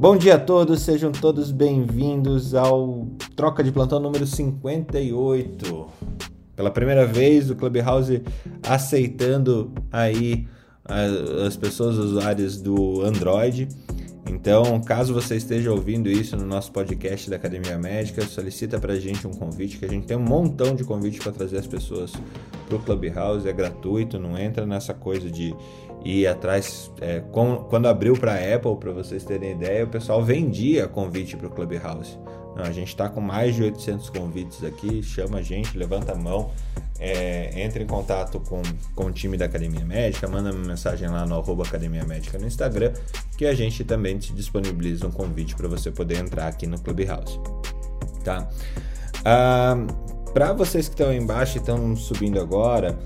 Bom dia a todos, sejam todos bem-vindos ao Troca de Plantão número 58. Pela primeira vez o Clubhouse aceitando aí as pessoas usuárias do Android. Então, caso você esteja ouvindo isso no nosso podcast da Academia Médica, solicita para a gente um convite, que a gente tem um montão de convites para trazer as pessoas para o Clubhouse, é gratuito, não entra nessa coisa de e atrás, é, com, quando abriu para a Apple, para vocês terem ideia, o pessoal vendia convite para o Clubhouse. Não, a gente está com mais de 800 convites aqui, chama a gente, levanta a mão, é, entre em contato com, com o time da Academia Médica, manda uma mensagem lá no arroba Academia Médica no Instagram, que a gente também te disponibiliza um convite para você poder entrar aqui no Clubhouse. Tá? Ah, para vocês que estão embaixo e estão subindo agora,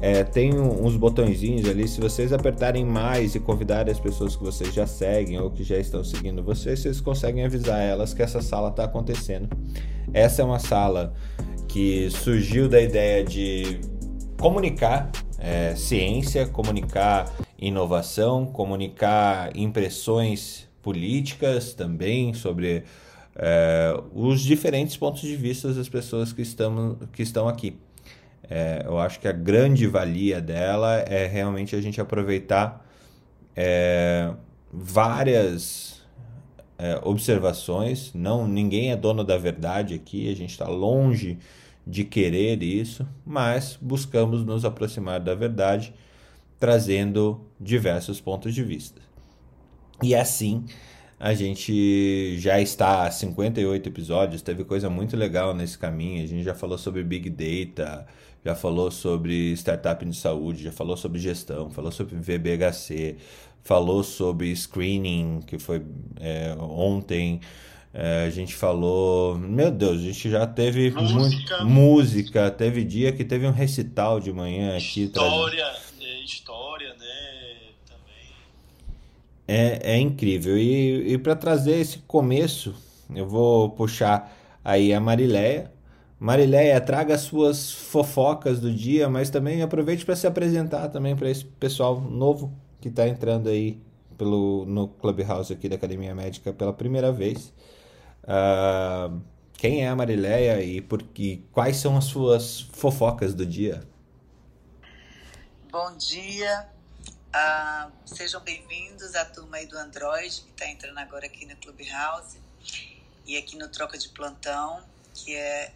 é, tem uns botõezinhos ali, se vocês apertarem mais e convidarem as pessoas que vocês já seguem ou que já estão seguindo vocês, vocês conseguem avisar elas que essa sala está acontecendo. Essa é uma sala que surgiu da ideia de comunicar é, ciência, comunicar inovação, comunicar impressões políticas também sobre é, os diferentes pontos de vista das pessoas que, estamos, que estão aqui. É, eu acho que a grande valia dela é realmente a gente aproveitar é, várias é, observações. Não, ninguém é dono da verdade aqui. A gente está longe de querer isso, mas buscamos nos aproximar da verdade, trazendo diversos pontos de vista. E assim a gente já está a 58 episódios, teve coisa muito legal nesse caminho. A gente já falou sobre Big Data, já falou sobre startup de saúde, já falou sobre gestão, falou sobre VBHC, falou sobre screening, que foi é, ontem. É, a gente falou. Meu Deus, a gente já teve música. Música. Teve dia que teve um recital de manhã aqui. História, é, história, né? Também. É, é incrível. E, e para trazer esse começo, eu vou puxar aí a Marileia. Marileia, traga as suas fofocas do dia, mas também aproveite para se apresentar também para esse pessoal novo que está entrando aí pelo, no Clubhouse aqui da Academia Médica pela primeira vez. Uh, quem é a Marileia e, por, quais são as suas fofocas do dia? Bom dia, uh, sejam bem-vindos à turma aí do Android que está entrando agora aqui no Clubhouse e aqui no Troca de Plantão, que é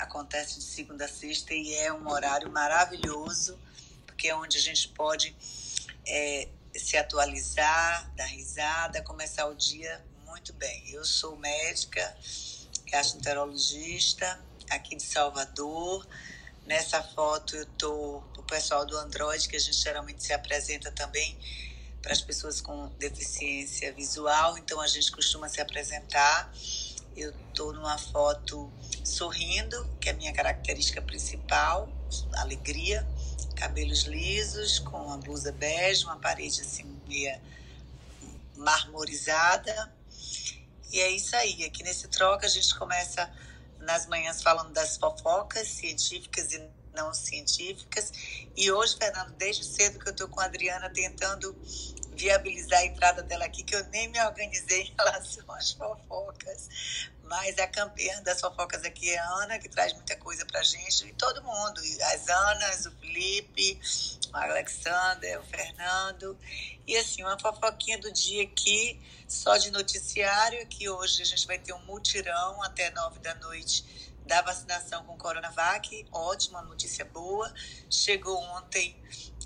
acontece de segunda a sexta e é um horário maravilhoso, porque é onde a gente pode é, se atualizar, dar risada, começar o dia muito bem. Eu sou médica, gastroenterologista aqui de Salvador. Nessa foto eu tô o pessoal do Android, que a gente geralmente se apresenta também para as pessoas com deficiência visual, então a gente costuma se apresentar. Eu tô numa foto sorrindo, que é a minha característica principal, alegria, cabelos lisos, com uma blusa bege, uma parede assim meia marmorizada. E é isso aí. Aqui nesse troca a gente começa nas manhãs falando das fofocas científicas e não científicas. E hoje, Fernando, desde cedo que eu estou com a Adriana tentando viabilizar a entrada dela aqui, que eu nem me organizei em relação às fofocas. Mas a campeã das fofocas aqui é a Ana, que traz muita coisa pra gente, e todo mundo. As Anas, o Felipe, o Alexander, o Fernando. E assim, uma fofoquinha do dia aqui, só de noticiário, que hoje a gente vai ter um mutirão até nove da noite da vacinação com Coronavac. Ótima notícia boa. Chegou ontem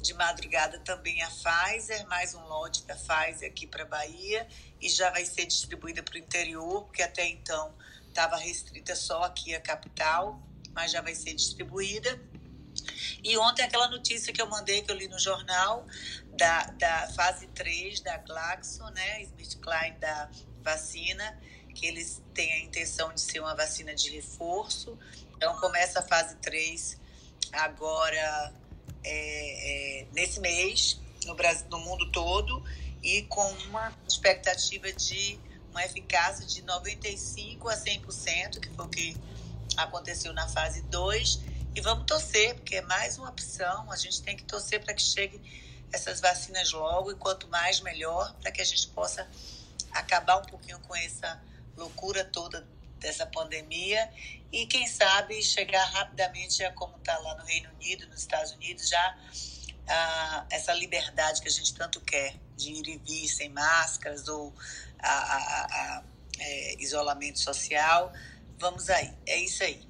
de madrugada também a Pfizer, mais um lote da Pfizer aqui para Bahia e já vai ser distribuída para o interior, porque até então estava restrita só aqui a capital, mas já vai ser distribuída. E ontem aquela notícia que eu mandei, que eu li no jornal, da, da fase 3 da Glaxo, né, SmithKline da vacina, que eles têm a intenção de ser uma vacina de reforço. Então começa a fase 3 agora é, é, nesse mês no, Brasil, no mundo todo e com uma expectativa de uma eficácia de 95% a 100%, que foi o que aconteceu na fase 2. E vamos torcer, porque é mais uma opção. A gente tem que torcer para que chegue essas vacinas logo, e quanto mais melhor, para que a gente possa acabar um pouquinho com essa loucura toda dessa pandemia e, quem sabe, chegar rapidamente a como está lá no Reino Unido, nos Estados Unidos, já a, essa liberdade que a gente tanto quer de ir e vir sem máscaras ou a, a, a é, isolamento social. Vamos aí, é isso aí.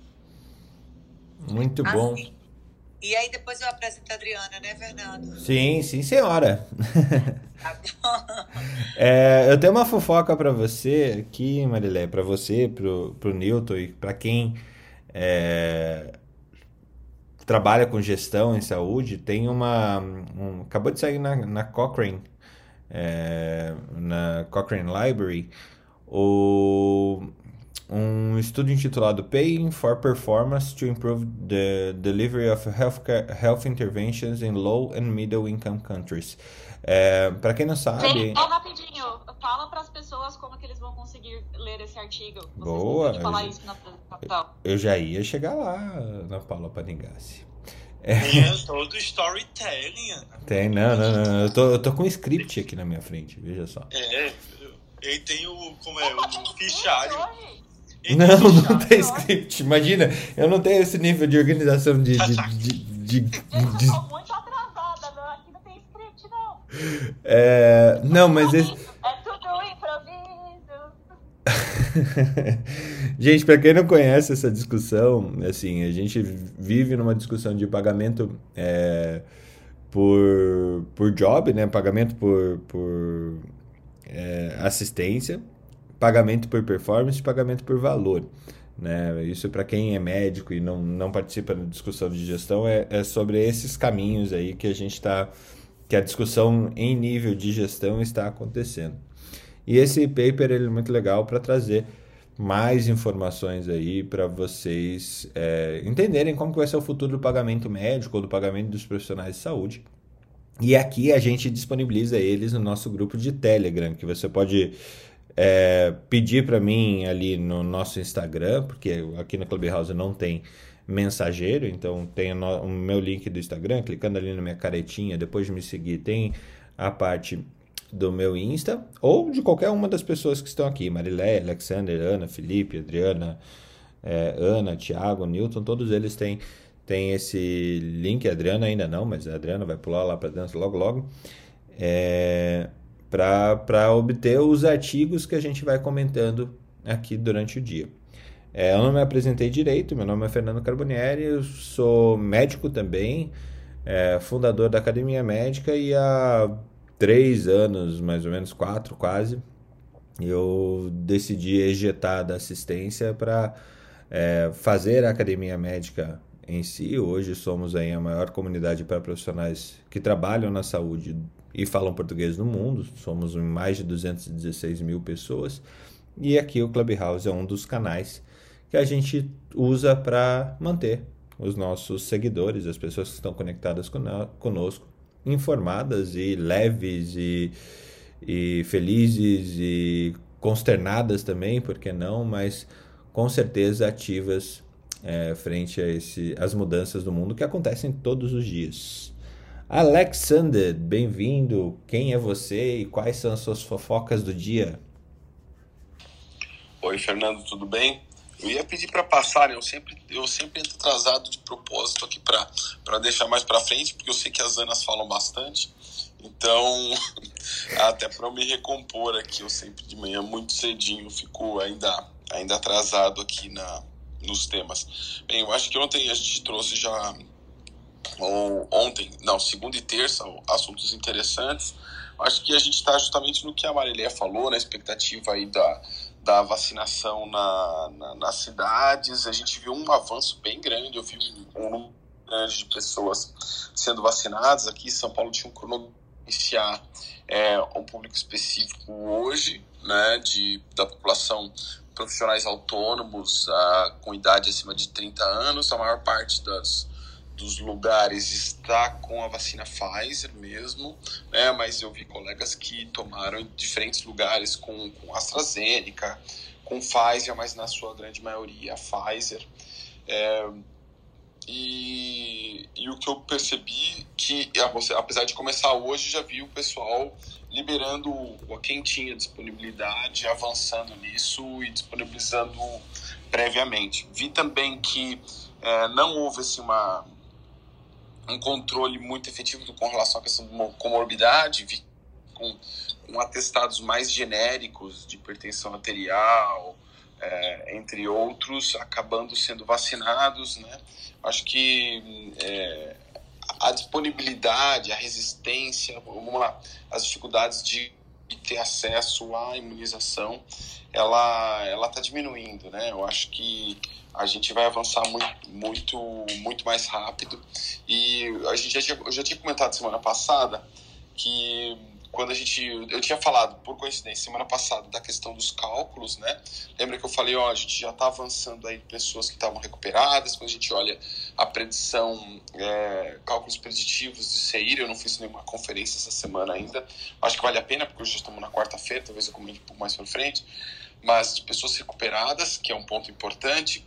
Muito bom. Assim. E aí depois eu apresento a Adriana, né, Fernando? Sim, sim, senhora. Tá é, eu tenho uma fofoca para você aqui, Marilé, para você, pro, pro Newton e para quem é, trabalha com gestão em saúde, tem uma. Um, acabou de sair na, na Cochrane, é, na Cochrane Library, o um estudo intitulado Paying for Performance to Improve the Delivery of Health, health Interventions in Low and Middle Income Countries. É, para quem não sabe. Gente, rapidinho, fala para as pessoas como que eles vão conseguir ler esse artigo. Vocês Boa. falar isso na apresentação. Eu já ia chegar lá na Paula Paningassi. É. Tem todo storytelling, Ana. Tem, não, não, não. Eu tô, eu tô com um script aqui na minha frente, veja só. É, ele tem o. Como é? O fichário. Não, não tem script. Imagina, eu não tenho esse nível de organização de. de, de, de, de... Eu tô muito atrasada, não. Aqui não tem script, não. É, não, mas esse. É tudo improviso. gente, para quem não conhece essa discussão, assim, a gente vive numa discussão de pagamento é, por, por job, né? Pagamento por, por é, assistência pagamento por performance e pagamento por valor. Né? Isso para quem é médico e não, não participa da discussão de gestão é, é sobre esses caminhos aí que a gente está que a discussão em nível de gestão está acontecendo. E esse paper ele é muito legal para trazer mais informações aí para vocês é, entenderem como que vai ser o futuro do pagamento médico ou do pagamento dos profissionais de saúde. E aqui a gente disponibiliza eles no nosso grupo de Telegram, que você pode é, pedir para mim ali no nosso Instagram, porque aqui no Clubhouse não tem mensageiro, então tem o, meu link do Instagram, clicando ali na minha caretinha, depois de me seguir, tem a parte do meu Insta, ou de qualquer uma das pessoas que estão aqui, Marilé, Alexander, Ana, Felipe, Adriana, é, Ana, Thiago, Newton, todos eles têm, têm esse link, a Adriana ainda não, mas a Adriana vai pular lá para dentro logo logo. É, para obter os artigos que a gente vai comentando aqui durante o dia. É, eu não me apresentei direito, meu nome é Fernando Carbonieri, eu sou médico também, é, fundador da Academia Médica e há três anos, mais ou menos quatro quase, eu decidi ejetar da assistência para é, fazer a Academia Médica em si. Hoje somos aí a maior comunidade para profissionais que trabalham na saúde e falam português no mundo. Somos mais de 216 mil pessoas. E aqui o Clubhouse é um dos canais que a gente usa para manter os nossos seguidores, as pessoas que estão conectadas conosco, informadas e leves e, e felizes e consternadas também, porque não, mas com certeza ativas é, frente a esse, as mudanças do mundo que acontecem todos os dias. Alexander, bem-vindo. Quem é você e quais são as suas fofocas do dia? Oi, Fernando, tudo bem? Eu ia pedir para passar, né? eu sempre eu sempre entro atrasado de propósito aqui para deixar mais para frente, porque eu sei que as Anas falam bastante. Então, até para me recompor aqui, eu sempre de manhã muito cedinho fico ainda ainda atrasado aqui na nos temas. Bem, eu acho que ontem a gente trouxe já ou ontem, não, segunda e terça, assuntos interessantes. Acho que a gente está justamente no que a Marília falou, na expectativa aí da, da vacinação na, na, nas cidades. A gente viu um avanço bem grande, eu vi um número grande de pessoas sendo vacinadas. Aqui em São Paulo tinha um cronograma iniciar é, um público específico hoje, né, de, da população profissionais autônomos uh, com idade acima de 30 anos. A maior parte das, dos lugares está com a vacina Pfizer mesmo, né? mas eu vi colegas que tomaram em diferentes lugares com, com AstraZeneca, com Pfizer, mas na sua grande maioria a Pfizer. É, e, e o que eu percebi que, apesar de começar hoje, já vi o pessoal liberando quem tinha disponibilidade, avançando nisso e disponibilizando previamente. Vi também que é, não houve assim, uma, um controle muito efetivo com relação à questão da comorbidade, com, com atestados mais genéricos de hipertensão arterial, é, entre outros, acabando sendo vacinados, né? Acho que é, a disponibilidade, a resistência, vamos lá, as dificuldades de ter acesso à imunização, ela ela está diminuindo, né? Eu acho que a gente vai avançar muito muito muito mais rápido e a gente já tinha, eu já tinha comentado semana passada que quando a gente. Eu tinha falado, por coincidência, semana passada, da questão dos cálculos, né? Lembra que eu falei, ó, a gente já está avançando aí pessoas que estavam recuperadas, quando a gente olha a predição, é, cálculos preditivos de CEIR, eu não fiz nenhuma conferência essa semana ainda, acho que vale a pena, porque hoje já estamos na quarta-feira, talvez eu comente um pouco mais para frente, mas de pessoas recuperadas, que é um ponto importante,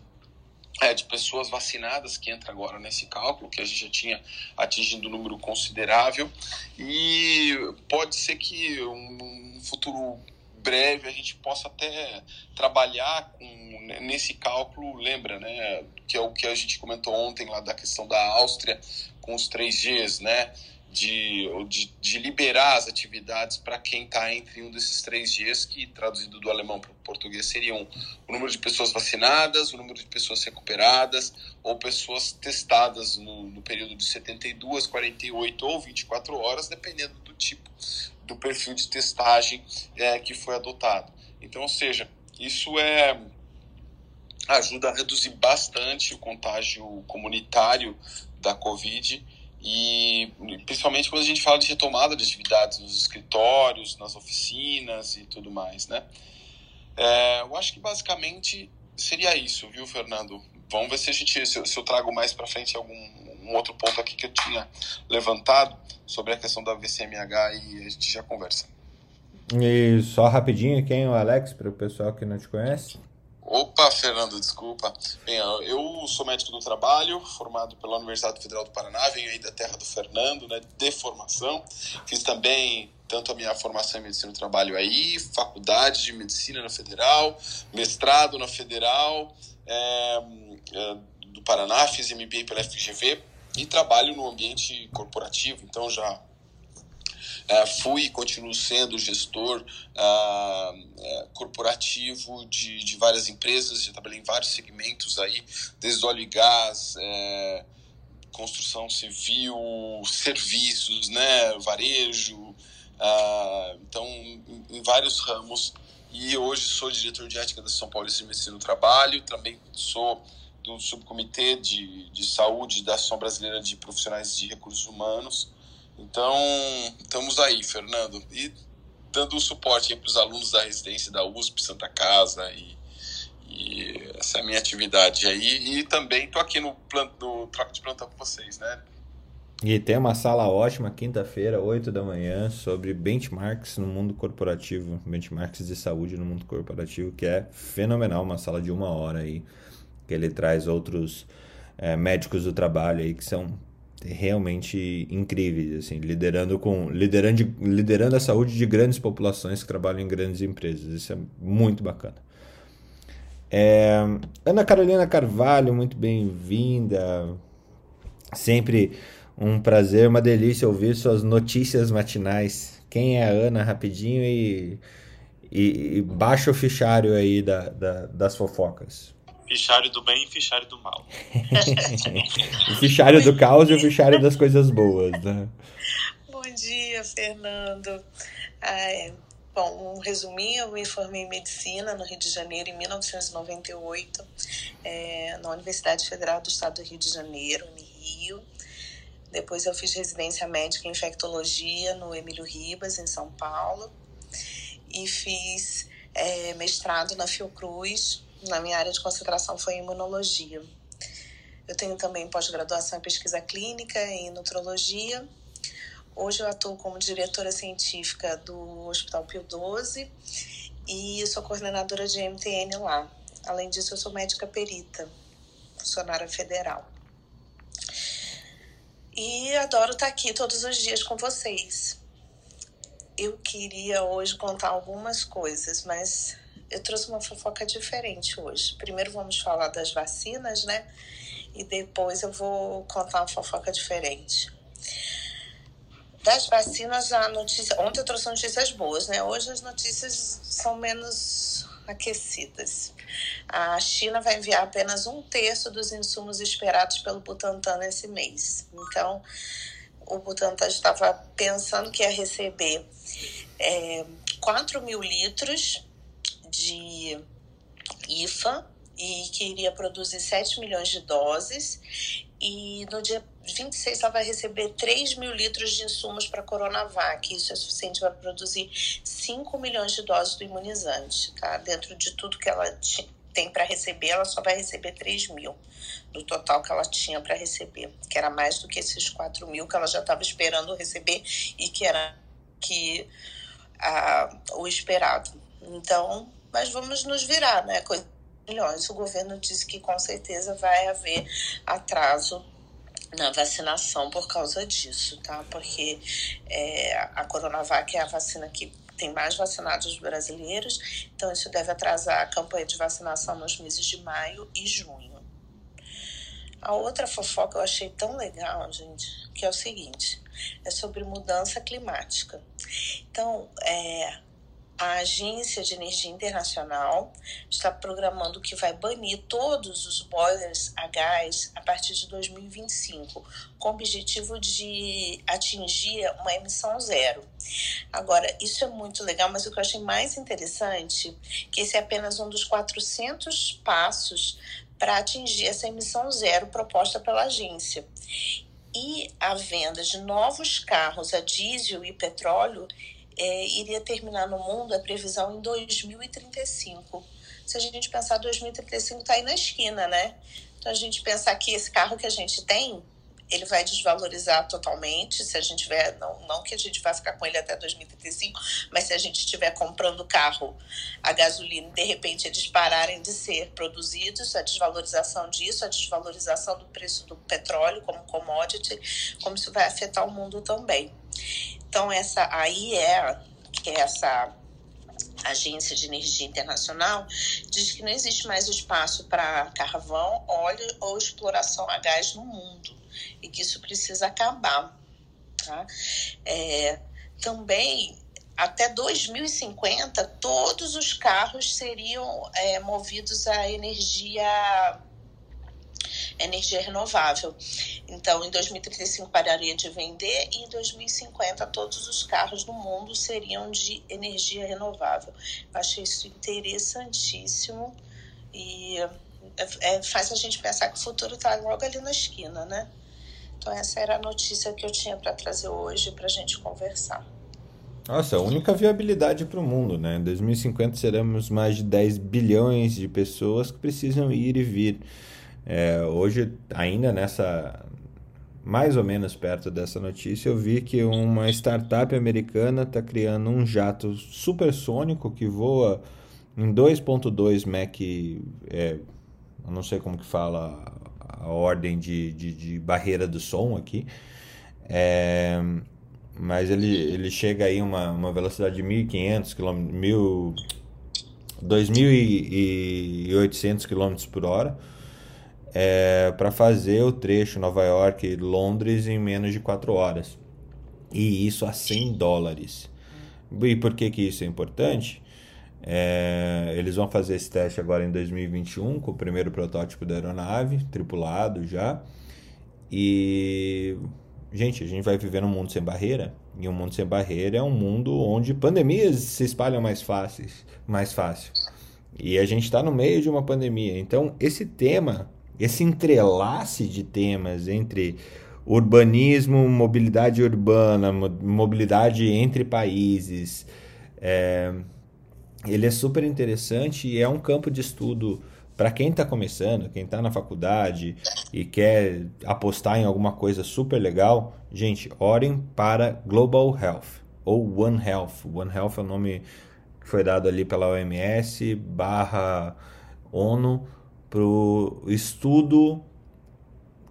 é, de pessoas vacinadas que entra agora nesse cálculo, que a gente já tinha atingido um número considerável, e pode ser que um futuro breve a gente possa até trabalhar com, nesse cálculo, lembra, né, que é o que a gente comentou ontem lá da questão da Áustria com os 3Gs, né, de, de, de liberar as atividades para quem está entre um desses três dias, que traduzido do alemão para o português seriam o número de pessoas vacinadas, o número de pessoas recuperadas ou pessoas testadas no, no período de 72, 48 ou 24 horas, dependendo do tipo do perfil de testagem é, que foi adotado. Então, ou seja, isso é ajuda a reduzir bastante o contágio comunitário da Covid e principalmente quando a gente fala de retomada de atividades nos escritórios, nas oficinas e tudo mais, né? É, eu acho que basicamente seria isso, viu, Fernando? Vamos ver se a gente, se eu, se eu trago mais para frente algum um outro ponto aqui que eu tinha levantado sobre a questão da VCMH e a gente já conversa. E só rapidinho, quem é o Alex, para o pessoal que não te conhece? Opa, Fernando, desculpa. Bem, eu sou médico do trabalho, formado pela Universidade Federal do Paraná, venho aí da terra do Fernando, né, de formação. Fiz também tanto a minha formação em medicina do trabalho aí, faculdade de medicina na Federal, mestrado na Federal é, é, do Paraná, fiz MBA pela FGV e trabalho no ambiente corporativo, então já fui e continuo sendo gestor uh, uh, corporativo de, de várias empresas, já trabalhei em vários segmentos aí, desde óleo e gás, eh, construção civil, serviços, né, varejo, então em, vários ramos. E hoje sou diretor de ética da São Paulo de Medicina do Trabalho, também sou do subcomitê de, de saúde da Associação Brasileira de Profissionais de Recursos Humanos. Então, estamos aí, Fernando. E dando suporte para os alunos da residência da USP, Santa Casa e, e essa é a minha atividade aí. E também estou aqui no, plano, no troca de plantão com vocês, né? E tem uma sala ótima, quinta-feira, 8 da manhã, sobre benchmarks no mundo corporativo, benchmarks de saúde no mundo corporativo, que é fenomenal, uma sala de uma hora aí, que ele traz outros é, médicos do trabalho aí que são realmente incríveis, assim, liderando com liderando, liderando a saúde de grandes populações que trabalham em grandes empresas. Isso é muito bacana. É, Ana Carolina Carvalho, muito bem-vinda. Sempre um prazer, uma delícia ouvir suas notícias matinais. Quem é a Ana, rapidinho, e, e, e baixa o fichário aí da, da, das fofocas fichário do bem e fichário do mal. o fichário do caos e o fichário das coisas boas, né? Bom dia, Fernando. Ah, bom, um resuminho, eu me formei em medicina no Rio de Janeiro em 1998, é, na Universidade Federal do Estado do Rio de Janeiro, no Rio. Depois eu fiz residência médica em infectologia no Emílio Ribas, em São Paulo. E fiz é, mestrado na Fiocruz, na minha área de concentração foi imunologia. Eu tenho também pós-graduação em pesquisa clínica em nutrologia. Hoje eu atuo como diretora científica do Hospital Pio XII e sou coordenadora de MTN lá. Além disso, eu sou médica perita, funcionária federal. e adoro estar aqui todos os dias com vocês. Eu queria hoje contar algumas coisas, mas eu trouxe uma fofoca diferente hoje. Primeiro vamos falar das vacinas, né? E depois eu vou contar uma fofoca diferente. Das vacinas, a notícia. Ontem eu trouxe notícias boas, né? Hoje as notícias são menos aquecidas. A China vai enviar apenas um terço dos insumos esperados pelo Butantan nesse mês. Então, o Butantan estava pensando que ia receber é, 4 mil litros de IFA e que iria produzir 7 milhões de doses. E no dia 26 ela vai receber 3 mil litros de insumos para a Coronavac. Isso é suficiente para produzir 5 milhões de doses do imunizante. Tá? Dentro de tudo que ela tem para receber, ela só vai receber 3 mil do total que ela tinha para receber, que era mais do que esses 4 mil que ela já estava esperando receber e que era que, a, o esperado. Então, mas vamos nos virar, né? milhões. O governo disse que com certeza vai haver atraso na vacinação por causa disso, tá? Porque é, a Coronavac é a vacina que tem mais vacinados brasileiros, então isso deve atrasar a campanha de vacinação nos meses de maio e junho. A outra fofoca eu achei tão legal, gente, que é o seguinte: é sobre mudança climática. Então, é, a Agência de Energia Internacional está programando que vai banir todos os boilers a gás a partir de 2025, com o objetivo de atingir uma emissão zero. Agora, isso é muito legal, mas o que eu achei mais interessante é que esse é apenas um dos 400 passos para atingir essa emissão zero proposta pela agência. E a venda de novos carros a diesel e petróleo é, iria terminar no mundo a previsão em 2035. Se a gente pensar 2035 está aí na esquina, né? Então a gente pensar que esse carro que a gente tem, ele vai desvalorizar totalmente, se a gente tiver, não, não que a gente vá ficar com ele até 2035, mas se a gente estiver comprando carro a gasolina, de repente eles pararem de ser produzidos, a desvalorização disso, a desvalorização do preço do petróleo como commodity, como isso vai afetar o mundo também. Então, essa aí é, que é essa Agência de Energia Internacional, diz que não existe mais espaço para carvão, óleo ou exploração a gás no mundo e que isso precisa acabar. Tá? É, também, até 2050, todos os carros seriam é, movidos a energia energia renovável. Então, em 2035 pararia de vender e em 2050 todos os carros do mundo seriam de energia renovável. Achei isso interessantíssimo e é, é, faz a gente pensar que o futuro está logo ali na esquina, né? Então, essa era a notícia que eu tinha para trazer hoje para a gente conversar. Nossa, a única viabilidade para o mundo, né? Em 2050 seremos mais de 10 bilhões de pessoas que precisam ir e vir. É, hoje, ainda nessa, mais ou menos perto dessa notícia, eu vi que uma startup americana está criando um jato supersônico que voa em 2.2 Mach, é, eu não sei como que fala a ordem de, de, de barreira do som aqui, é, mas ele, ele chega aí uma, uma velocidade de 1.500 km, 2.800 km por hora, é, para fazer o trecho Nova York-Londres em menos de 4 horas. E isso a 100 dólares. E por que, que isso é importante? É, eles vão fazer esse teste agora em 2021 com o primeiro protótipo da aeronave, tripulado já. E, gente, a gente vai viver num mundo sem barreira. E um mundo sem barreira é um mundo onde pandemias se espalham mais fáceis, mais fácil. E a gente está no meio de uma pandemia. Então, esse tema esse entrelace de temas entre urbanismo, mobilidade urbana, mobilidade entre países, é, ele é super interessante e é um campo de estudo para quem está começando, quem está na faculdade e quer apostar em alguma coisa super legal, gente, orem para Global Health ou One Health. One Health é o nome que foi dado ali pela OMS barra ONU para o estudo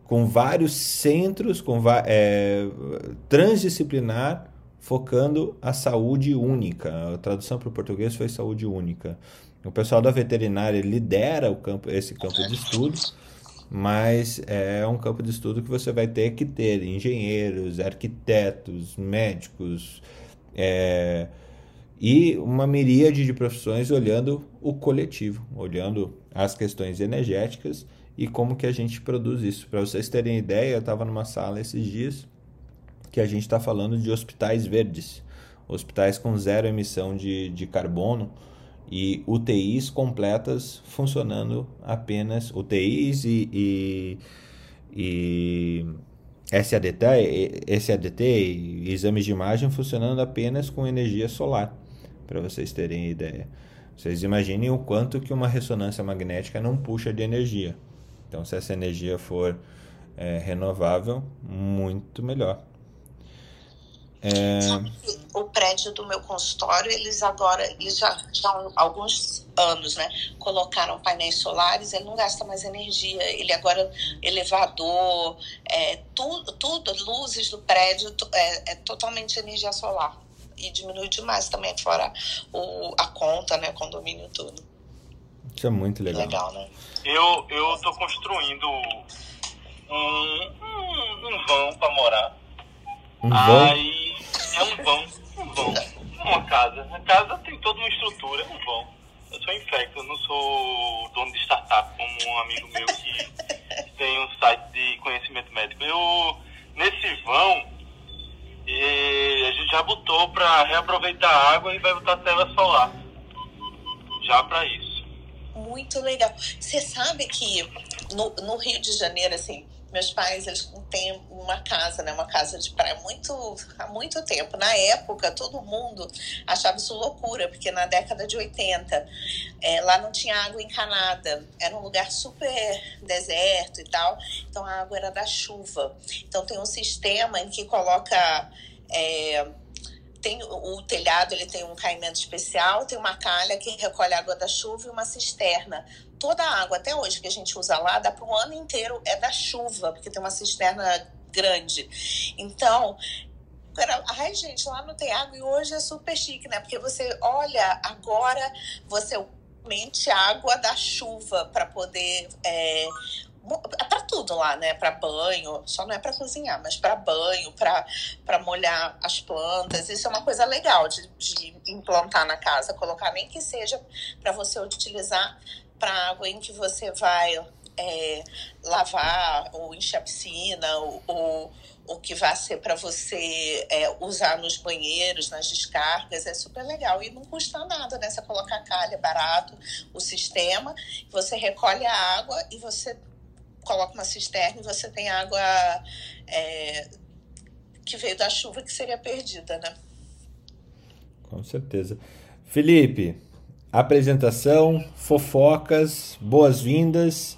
com vários centros, com é, transdisciplinar, focando a saúde única. A tradução para o português foi saúde única. O pessoal da veterinária lidera o campo, esse campo de estudo, mas é um campo de estudo que você vai ter que ter engenheiros, arquitetos, médicos é, e uma miríade de profissões olhando o coletivo, olhando as questões energéticas e como que a gente produz isso. Para vocês terem ideia, eu estava numa sala esses dias que a gente está falando de hospitais verdes, hospitais com zero emissão de, de carbono, e UTIs completas funcionando apenas UTIs e, e, e SADT, SADT e exames de imagem funcionando apenas com energia solar, para vocês terem ideia. Vocês imaginem o quanto que uma ressonância magnética não puxa de energia. Então, se essa energia for é, renovável, muito melhor. É... O prédio do meu consultório, eles agora, já, já há alguns anos, né, colocaram painéis solares, ele não gasta mais energia, ele agora, elevador, é, tudo, tudo, luzes do prédio, é, é totalmente energia solar. E diminui demais também, fora o, a conta, né, condomínio tudo. Isso é muito legal. Legal, né? Eu, eu tô construindo um, um, um vão para morar. Um vão? Aí é um vão, um vão. Uma casa. A casa tem toda uma estrutura, é um vão. Eu sou infecto, eu não sou dono de startup como um amigo meu que tem um site de conhecimento médico. Eu, nesse vão, a gente já botou para reaproveitar a água e vai botar tela solar. Já para isso. Muito legal. Você sabe que no, no Rio de Janeiro, assim, meus pais eles têm uma casa, né, uma casa de praia muito há muito tempo. Na época, todo mundo achava isso loucura, porque na década de 80 é, lá não tinha água encanada, era um lugar super deserto e tal, então a água era da chuva. Então tem um sistema em que coloca é, tem o telhado ele tem um caimento especial, tem uma calha que recolhe a água da chuva e uma cisterna. Toda a água até hoje que a gente usa lá dá para o ano inteiro é da chuva, porque tem uma cisterna grande. Então, era, ai gente, lá não tem água e hoje é super chique, né? Porque você olha agora, você mente água da chuva para poder é, é para tudo lá, né? Para banho, só não é para cozinhar, mas para banho, para molhar as plantas. Isso é uma coisa legal de, de implantar na casa, colocar nem que seja para você utilizar para água em que você vai é, lavar ou encher a piscina ou, ou que vai ser para você é, usar nos banheiros, nas descargas, é super legal. E não custa nada, né? Você coloca a calha, barato, o sistema, você recolhe a água e você coloca uma cisterna e você tem água é, que veio da chuva que seria perdida, né? Com certeza. Felipe, apresentação, fofocas, boas-vindas.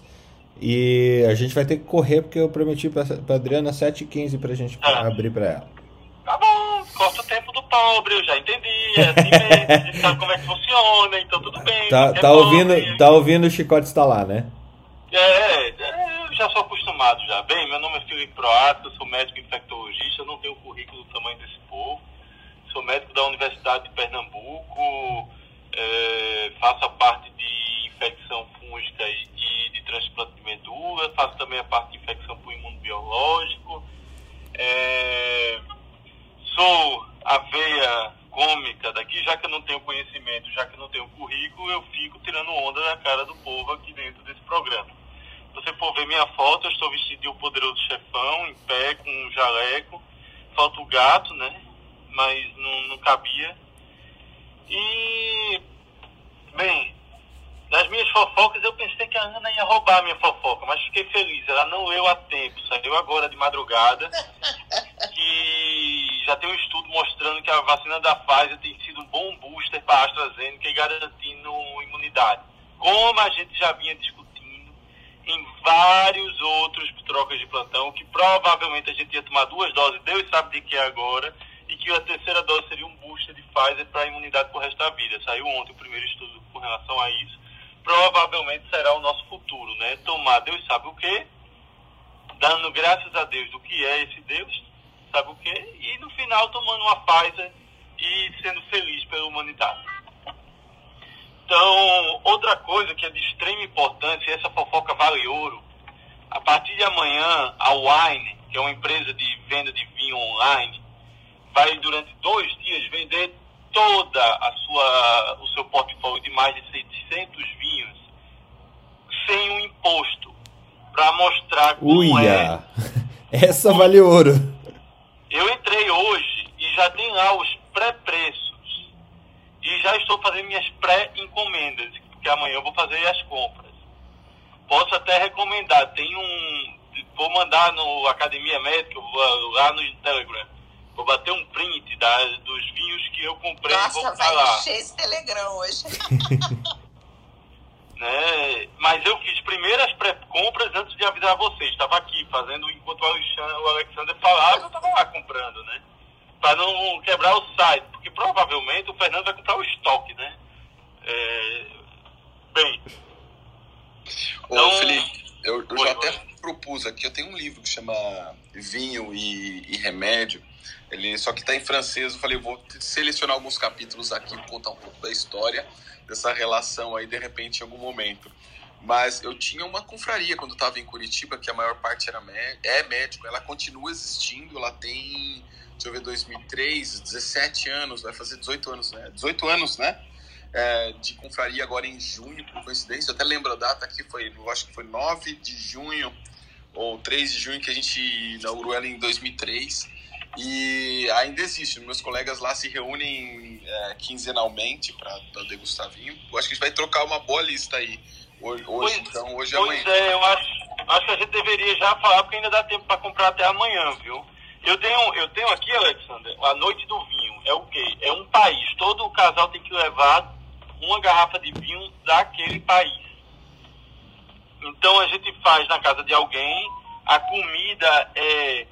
E a gente vai ter que correr porque eu prometi para a Adriana 7h15 para a gente ah. abrir para ela. Tá bom, corta o tempo do pobre, eu já entendi. É assim mesmo, a gente sabe como é que funciona, então tudo bem. Tá, tá, ouvindo, tá ouvindo o chicote instalar, né? É, é, já sou acostumado já. Bem, meu nome é Felipe Proato, sou médico infectologista, não tenho currículo do tamanho desse povo. Sou médico da Universidade de Pernambuco, é, faço a parte de infecção fúngica e de, de transplante de medula, faço também a parte de infecção por imunobiológico. É, sou a veia cômica daqui, já que eu não tenho conhecimento, já que eu não tenho currículo, eu fico tirando onda na cara do povo aqui dentro desse programa você for ver minha foto, eu estou vestido de um poderoso chefão, em pé, com um jaleco. Falta o gato, né? Mas não, não cabia. E, bem, nas minhas fofocas eu pensei que a Ana ia roubar a minha fofoca, mas fiquei feliz. Ela não leu a tempo, saiu agora de madrugada. Que já tem um estudo mostrando que a vacina da Pfizer tem sido um bom booster para a AstraZeneca e garantindo imunidade. Como a gente já vinha discutindo em vários outros trocas de plantão, que provavelmente a gente ia tomar duas doses, Deus sabe de que é agora, e que a terceira dose seria um booster de Pfizer para a imunidade por resto da vida. Saiu ontem o primeiro estudo com relação a isso. Provavelmente será o nosso futuro, né? Tomar Deus sabe o quê, dando graças a Deus do que é esse Deus, sabe o quê? E no final tomando uma Pfizer e sendo feliz pela humanidade. Então, outra coisa que é de extrema importância, essa fofoca vale ouro. A partir de amanhã, a Wine, que é uma empresa de venda de vinho online, vai durante dois dias vender toda a sua, o seu portfólio de mais de 600 vinhos sem um imposto, para mostrar como Uia! é. Essa vale ouro. Eu entrei hoje e já tem lá os pré-preços. E já estou fazendo minhas pré-encomendas, porque amanhã eu vou fazer as compras. Posso até recomendar, tem um. Vou mandar no Academia Médica, vou lá no Telegram. Vou bater um print da, dos vinhos que eu comprei e vou Nossa, botar vai lá. encher esse Telegram hoje. né? Mas eu fiz primeiras pré-compras antes de avisar vocês. Estava aqui fazendo enquanto o Alexandre, o Alexander falava, eu estava lá comprando, né? Para não quebrar o site, porque provavelmente o Fernando vai comprar o estoque, né? É... Bem, Ô, Então- Felipe, eu, eu já até propus aqui, eu tenho um livro que chama Vinho e, e Remédio, ele só que está em francês, eu falei, eu vou selecionar alguns capítulos aqui, contar um pouco da história dessa relação aí, de repente, em algum momento. Mas eu tinha uma confraria quando estava em Curitiba, que a maior parte era é médico, ela continua existindo, ela tem, deixa eu ver, 2003, 17 anos, vai fazer 18 anos, né? 18 anos, né? é, de confraria agora em junho, por coincidência. Eu até lembro a data aqui, foi, eu acho que foi 9 de junho ou 3 de junho que a gente inaugurou ela em 2003. E ainda existe, meus colegas lá se reúnem é, quinzenalmente para degustar vinho. Eu acho que a gente vai trocar uma boa lista aí. Hoje, Pois- então, hoje Pois amanhã. é, eu acho, acho que a gente deveria já falar, porque ainda dá tempo para comprar até amanhã, viu? Eu tenho, eu tenho aqui, Alexander, a noite do vinho. É o quê? É um país. Todo casal tem que levar uma garrafa de vinho daquele país. Então a gente faz na casa de alguém, a comida é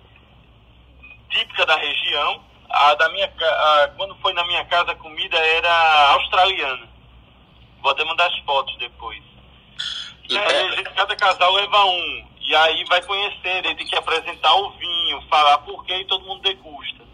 típica da região. A da minha, a, quando foi na minha casa, a comida era australiana. Vou até mandar as fotos depois. E aí, a gente, cada casal leva um. E aí vai conhecendo, ele tem que apresentar o vinho, falar por quê e todo mundo degusta.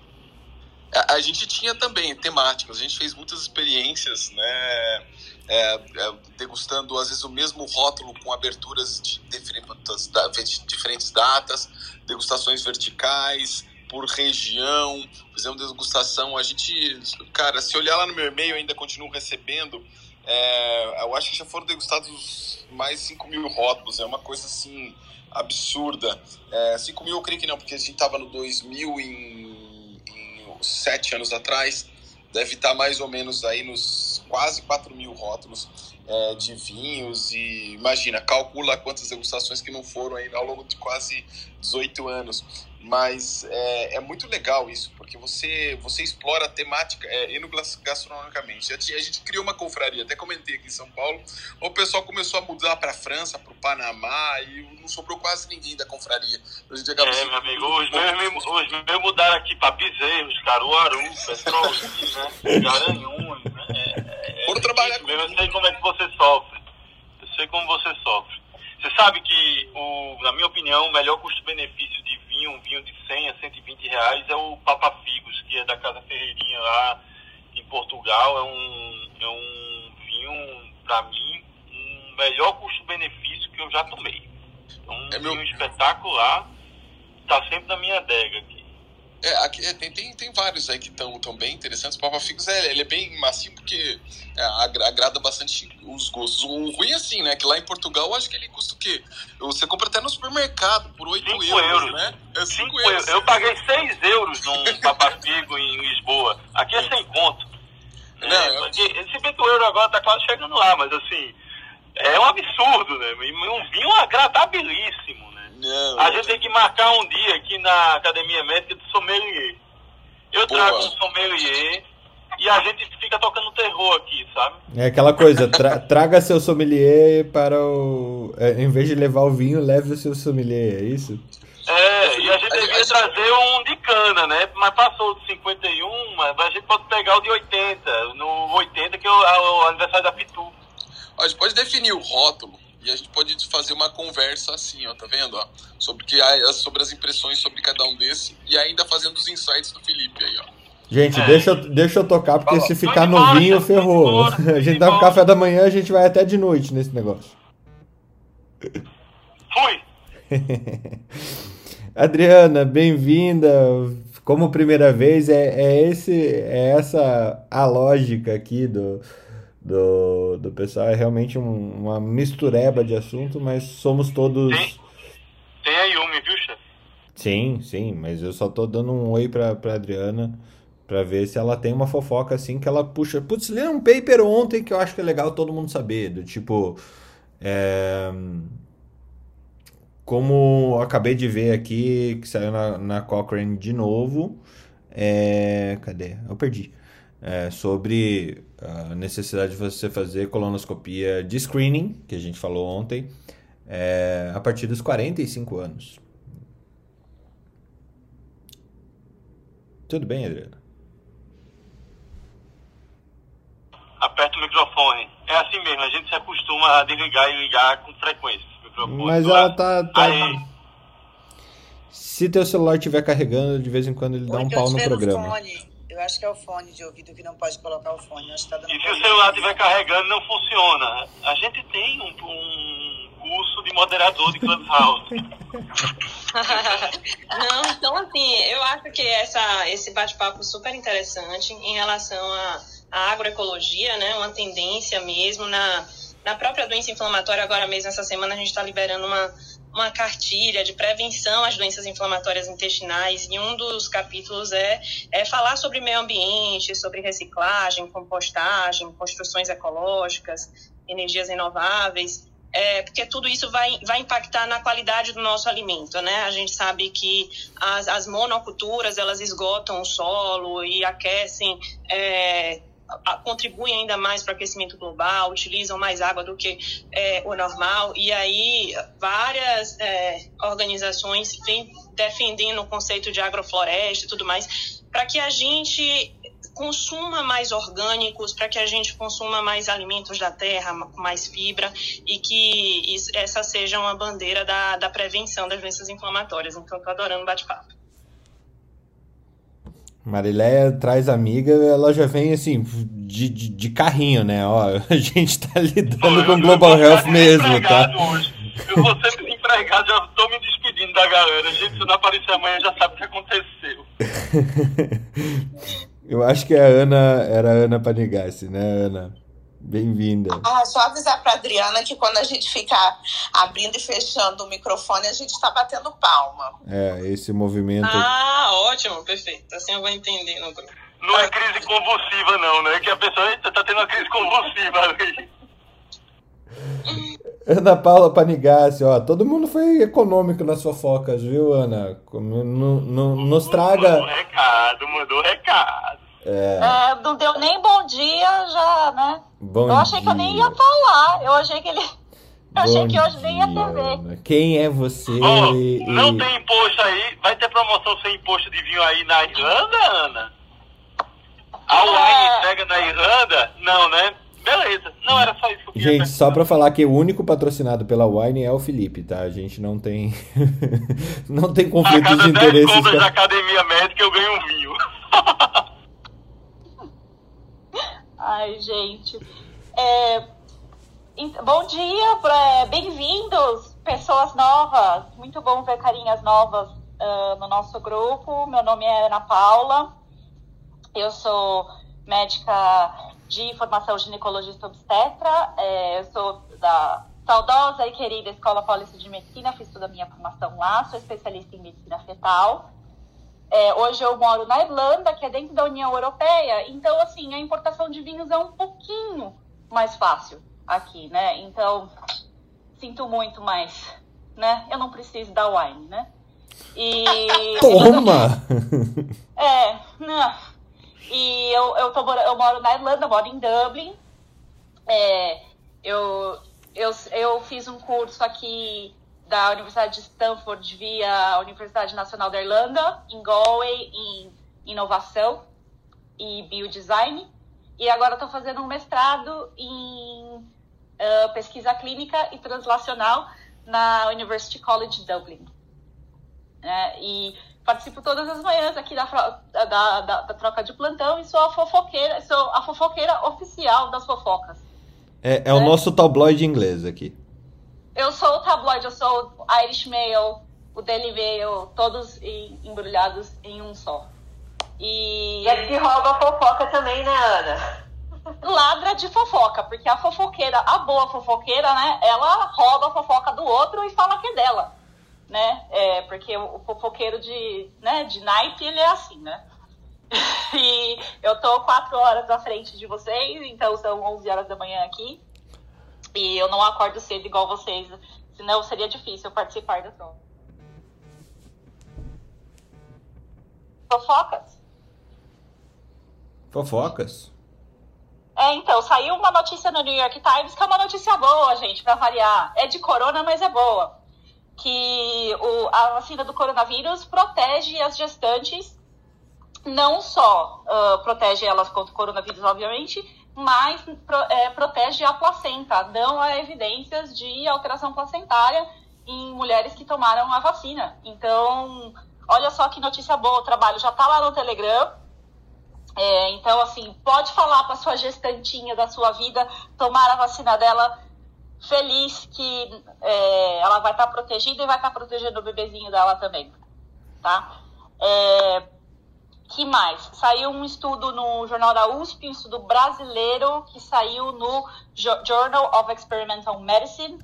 A, a gente tinha também temáticas, a gente fez muitas experiências, né? é, é, degustando às vezes o mesmo rótulo com aberturas de de diferentes datas, degustações verticais por região, fizemos degustação. A gente, cara, se olhar lá no meu e-mail, ainda continuo recebendo. é, eu acho que já foram degustados mais de 5 mil rótulos, é uma coisa assim absurda. É, 5 mil eu creio que não, porque a gente estava no 2000 em, em sete anos atrás, deve estar mais ou menos aí nos quase 4 mil rótulos é, de vinhos e imagina, calcula quantas degustações que não foram aí ao longo de quase 18 anos. Mas é, é muito legal isso, porque você, você explora a temática é, enogastronomicamente. A gente, criou uma confraria, até comentei aqui em São Paulo, o pessoal começou a mudar para a França, para o Panamá, e não sobrou quase ninguém da confraria. A gente acaba É, meu amigo, os meus, os meus mudaram aqui para Bezerros, Caruaru, Petrolina, né? Garanhuns, né? É, é, é trabalhar mesmo, Eu sei como é que você sofre. Eu sei como você sofre. Você sabe que, o, na minha opinião, o melhor custo-benefício de vinho, um vinho de 100 a 120 reais, é o Papa Figos, que é da Casa Ferreirinha lá em Portugal. É um, é um vinho, para mim, um melhor custo-benefício que eu já tomei. É um É meu- vinho espetacular, tá sempre na minha adega aqui. É, aqui, é, tem, tem, tem vários aí que estão tão bem interessantes. O Papa Figos é, ele é bem macio porque é, agra- agrada bastante os gostos. O ruim é assim, né? Que lá em Portugal eu acho que ele custa o quê? Você compra até no supermercado por 8 Cinco euros, euros. né? É 5 Cinco euros. euros. Eu paguei 6 euros num papafigo em Lisboa. Aqui é sem conto. Não, É, eu- porque, se bem que o euro agora tá quase chegando lá, mas assim, é um absurdo, né? Um vinho agradabilíssimo? Não, A gente tem que marcar um dia aqui na Academia Médica de sommelier. Eu Boa. trago um sommelier e a gente fica tocando terror aqui, sabe? É aquela coisa, tra- traga seu sommelier para o. é, em vez de levar o vinho, leve o seu sommelier, é isso? É, e a gente devia a- trazer um de cana, né? Mas passou de 51, mas a gente pode pegar o de 80. No 80, que é o, é o aniversário da Pitu. A gente pode definir o rótulo E a gente pode fazer uma conversa assim, ó, tá vendo? Ó, sobre, que, sobre as impressões sobre cada um desse e ainda fazendo os insights do Felipe aí, ó. Gente, É. deixa, eu, deixa eu tocar, porque Fala. se ficar embora, novinho, ferrou. embora, A gente dá embora. café da manhã, a gente vai até de noite nesse negócio. Fui! Adriana, bem-vinda. Como primeira vez, é, é, esse, é essa a lógica aqui do, do, do pessoal. É realmente um- uma mistureba de assunto, mas somos todos. Sim. Tem a Yumi, viu, chefe? Sim, sim, mas eu só tô dando um oi pra, pra Adriana pra ver se ela tem uma fofoca assim que ela puxa. Putz, li um paper ontem que eu acho que é legal todo mundo saber, do tipo. é, Como acabei de ver aqui, que saiu na, na Cochrane de novo. é, Cadê? Eu perdi. É, sobre a necessidade de você fazer colonoscopia de screening, que a gente falou ontem, é, a partir dos 45 anos. Tudo bem, Adriana? Aperta o microfone. É assim mesmo, a gente se acostuma a desligar e ligar com frequência. Mas é? ela tá, tá- Aí, Se teu celular estiver carregando, de vez em quando ele dá um então pau no programa. fone. Eu acho que é o fone de ouvido que não pode colocar o fone. Eu acho que tá dando e se o celular estiver carregando, não funciona. A gente tem um, um curso de moderador de Clubhouse. Não, então assim, eu acho que essa, esse bate-papo super interessante em relação à, à agroecologia, né? Uma tendência mesmo na, na própria doença inflamatória. Agora mesmo, essa semana, a gente está liberando uma, uma cartilha de prevenção às doenças inflamatórias intestinais e um dos capítulos é, é falar sobre meio ambiente, sobre reciclagem, compostagem, construções ecológicas, energias renováveis. É, porque tudo isso vai, vai impactar na qualidade do nosso alimento, né? A gente sabe que as, as monoculturas, elas esgotam o solo e aquecem, é, contribuem ainda mais para o aquecimento global, utilizam mais água do que é, o normal, e aí várias é, organizações vêm defendendo o conceito de agrofloresta e tudo mais, para que a gente consuma mais orgânicos, para que a gente consuma mais alimentos da terra, mais fibra, e que essa seja uma bandeira da, da prevenção das doenças inflamatórias. Então, tô adorando o bate-papo. Marileia traz amiga, ela já vem assim, de, de, de carrinho, né? Ó, a gente tá lidando com Global Health mesmo, tá? Hoje. Eu vou ser desempregado, já tô me despedindo da galera. Gente, se não aparecer amanhã, já sabe o que aconteceu. Eu acho que a Ana era a Ana Panigassi, né, Ana? Bem-vinda. Ah, só avisar pra Adriana que quando a gente ficar abrindo e fechando o microfone, a gente tá batendo palma. É, esse movimento. Ah, ótimo, perfeito. Assim eu vou entender no grupo. Não é crise convulsiva, não, né? Que a pessoa eita, tá tendo uma crise convulsiva ali. Ana Paula Panigassi, ó, todo mundo foi econômico nas fofocas, viu, Ana? No- nos traga. Mandou recado, mandou recado. É, não deu nem bom dia já, né? Bom eu achei que eu nem dia. ia falar. Eu achei que ele. Eu achei Bom que hoje nem ia dia, ter ver. Quem é você? Ó, e- não tem imposto aí? Vai ter promoção sem imposto de vinho aí na Irlanda, Ana? A Wine É. entrega na Irlanda? Não, né? Beleza. Não, era só isso que eu Gente, só pra falar que o único patrocinado pela Wine é o Felipe, tá? A gente não tem não tem A conflito cada de 10 interesses. compras com da a- academia médica eu ganho um vinho. Ai, gente. É, bom dia, bem-vindos, pessoas novas. Muito bom ver carinhas novas ah, no nosso grupo. Meu nome é Ana Paula. Eu sou médica de formação ginecologista obstetra. É, eu sou da saudosa e querida Escola Paulista de Medicina. Fiz toda a minha formação lá. Sou especialista em medicina fetal. É, hoje eu moro na Irlanda, que é dentro da União Europeia, então, assim, a importação de vinhos é um pouquinho mais fácil aqui, né? Então, sinto muito, mas, né? Eu não preciso da wine, né? E. Toma! É, não. E eu, eu, tô, eu moro na Irlanda, moro em Dublin. É, eu, eu, eu fiz um curso aqui da Universidade de Stanford via Universidade Nacional da Irlanda, em Galway, em inovação e biodesign. E agora estou fazendo um mestrado em uh, pesquisa clínica e translacional na University College Dublin. É, e participo todas as manhãs aqui da, da, da, da, troca de plantão e sou a fofoqueira, sou a fofoqueira oficial das fofocas. É, é o é. nosso tabloide inglês aqui. Eu sou o tabloide, eu sou o Irish Mail, o Daily Mail, todos embrulhados em um só. E... e é que rouba a fofoca também, né, Ana? Ladra de fofoca, porque a fofoqueira, a boa fofoqueira, né, ela rouba a fofoca do outro e fala que é dela né? É, porque o, fofoqueiro de, né, de naipe, ele é assim, né? e eu tô quatro horas à frente de vocês, então são 11 horas da manhã aqui. E eu não acordo cedo igual vocês, senão seria difícil participar da troca. Fofocas? Fofocas? É, então, saiu uma notícia no New York Times que é uma notícia boa, gente, para variar. É de corona, mas é boa que o, a vacina do coronavírus protege as gestantes, não só uh, protege elas contra o coronavírus, obviamente, mas é, protege a placenta. Não há evidências de alteração placentária em mulheres que tomaram a vacina. Então, olha só que notícia boa, o trabalho já está lá no Telegram. É, então, assim, pode falar para sua gestantinha da sua vida tomar a vacina dela feliz que é, ela vai estar tá protegida e vai estar tá protegendo o bebezinho dela também, tá? É, que mais? Saiu um estudo no Jornal da USP, um estudo brasileiro que saiu no Journal of Experimental Medicine,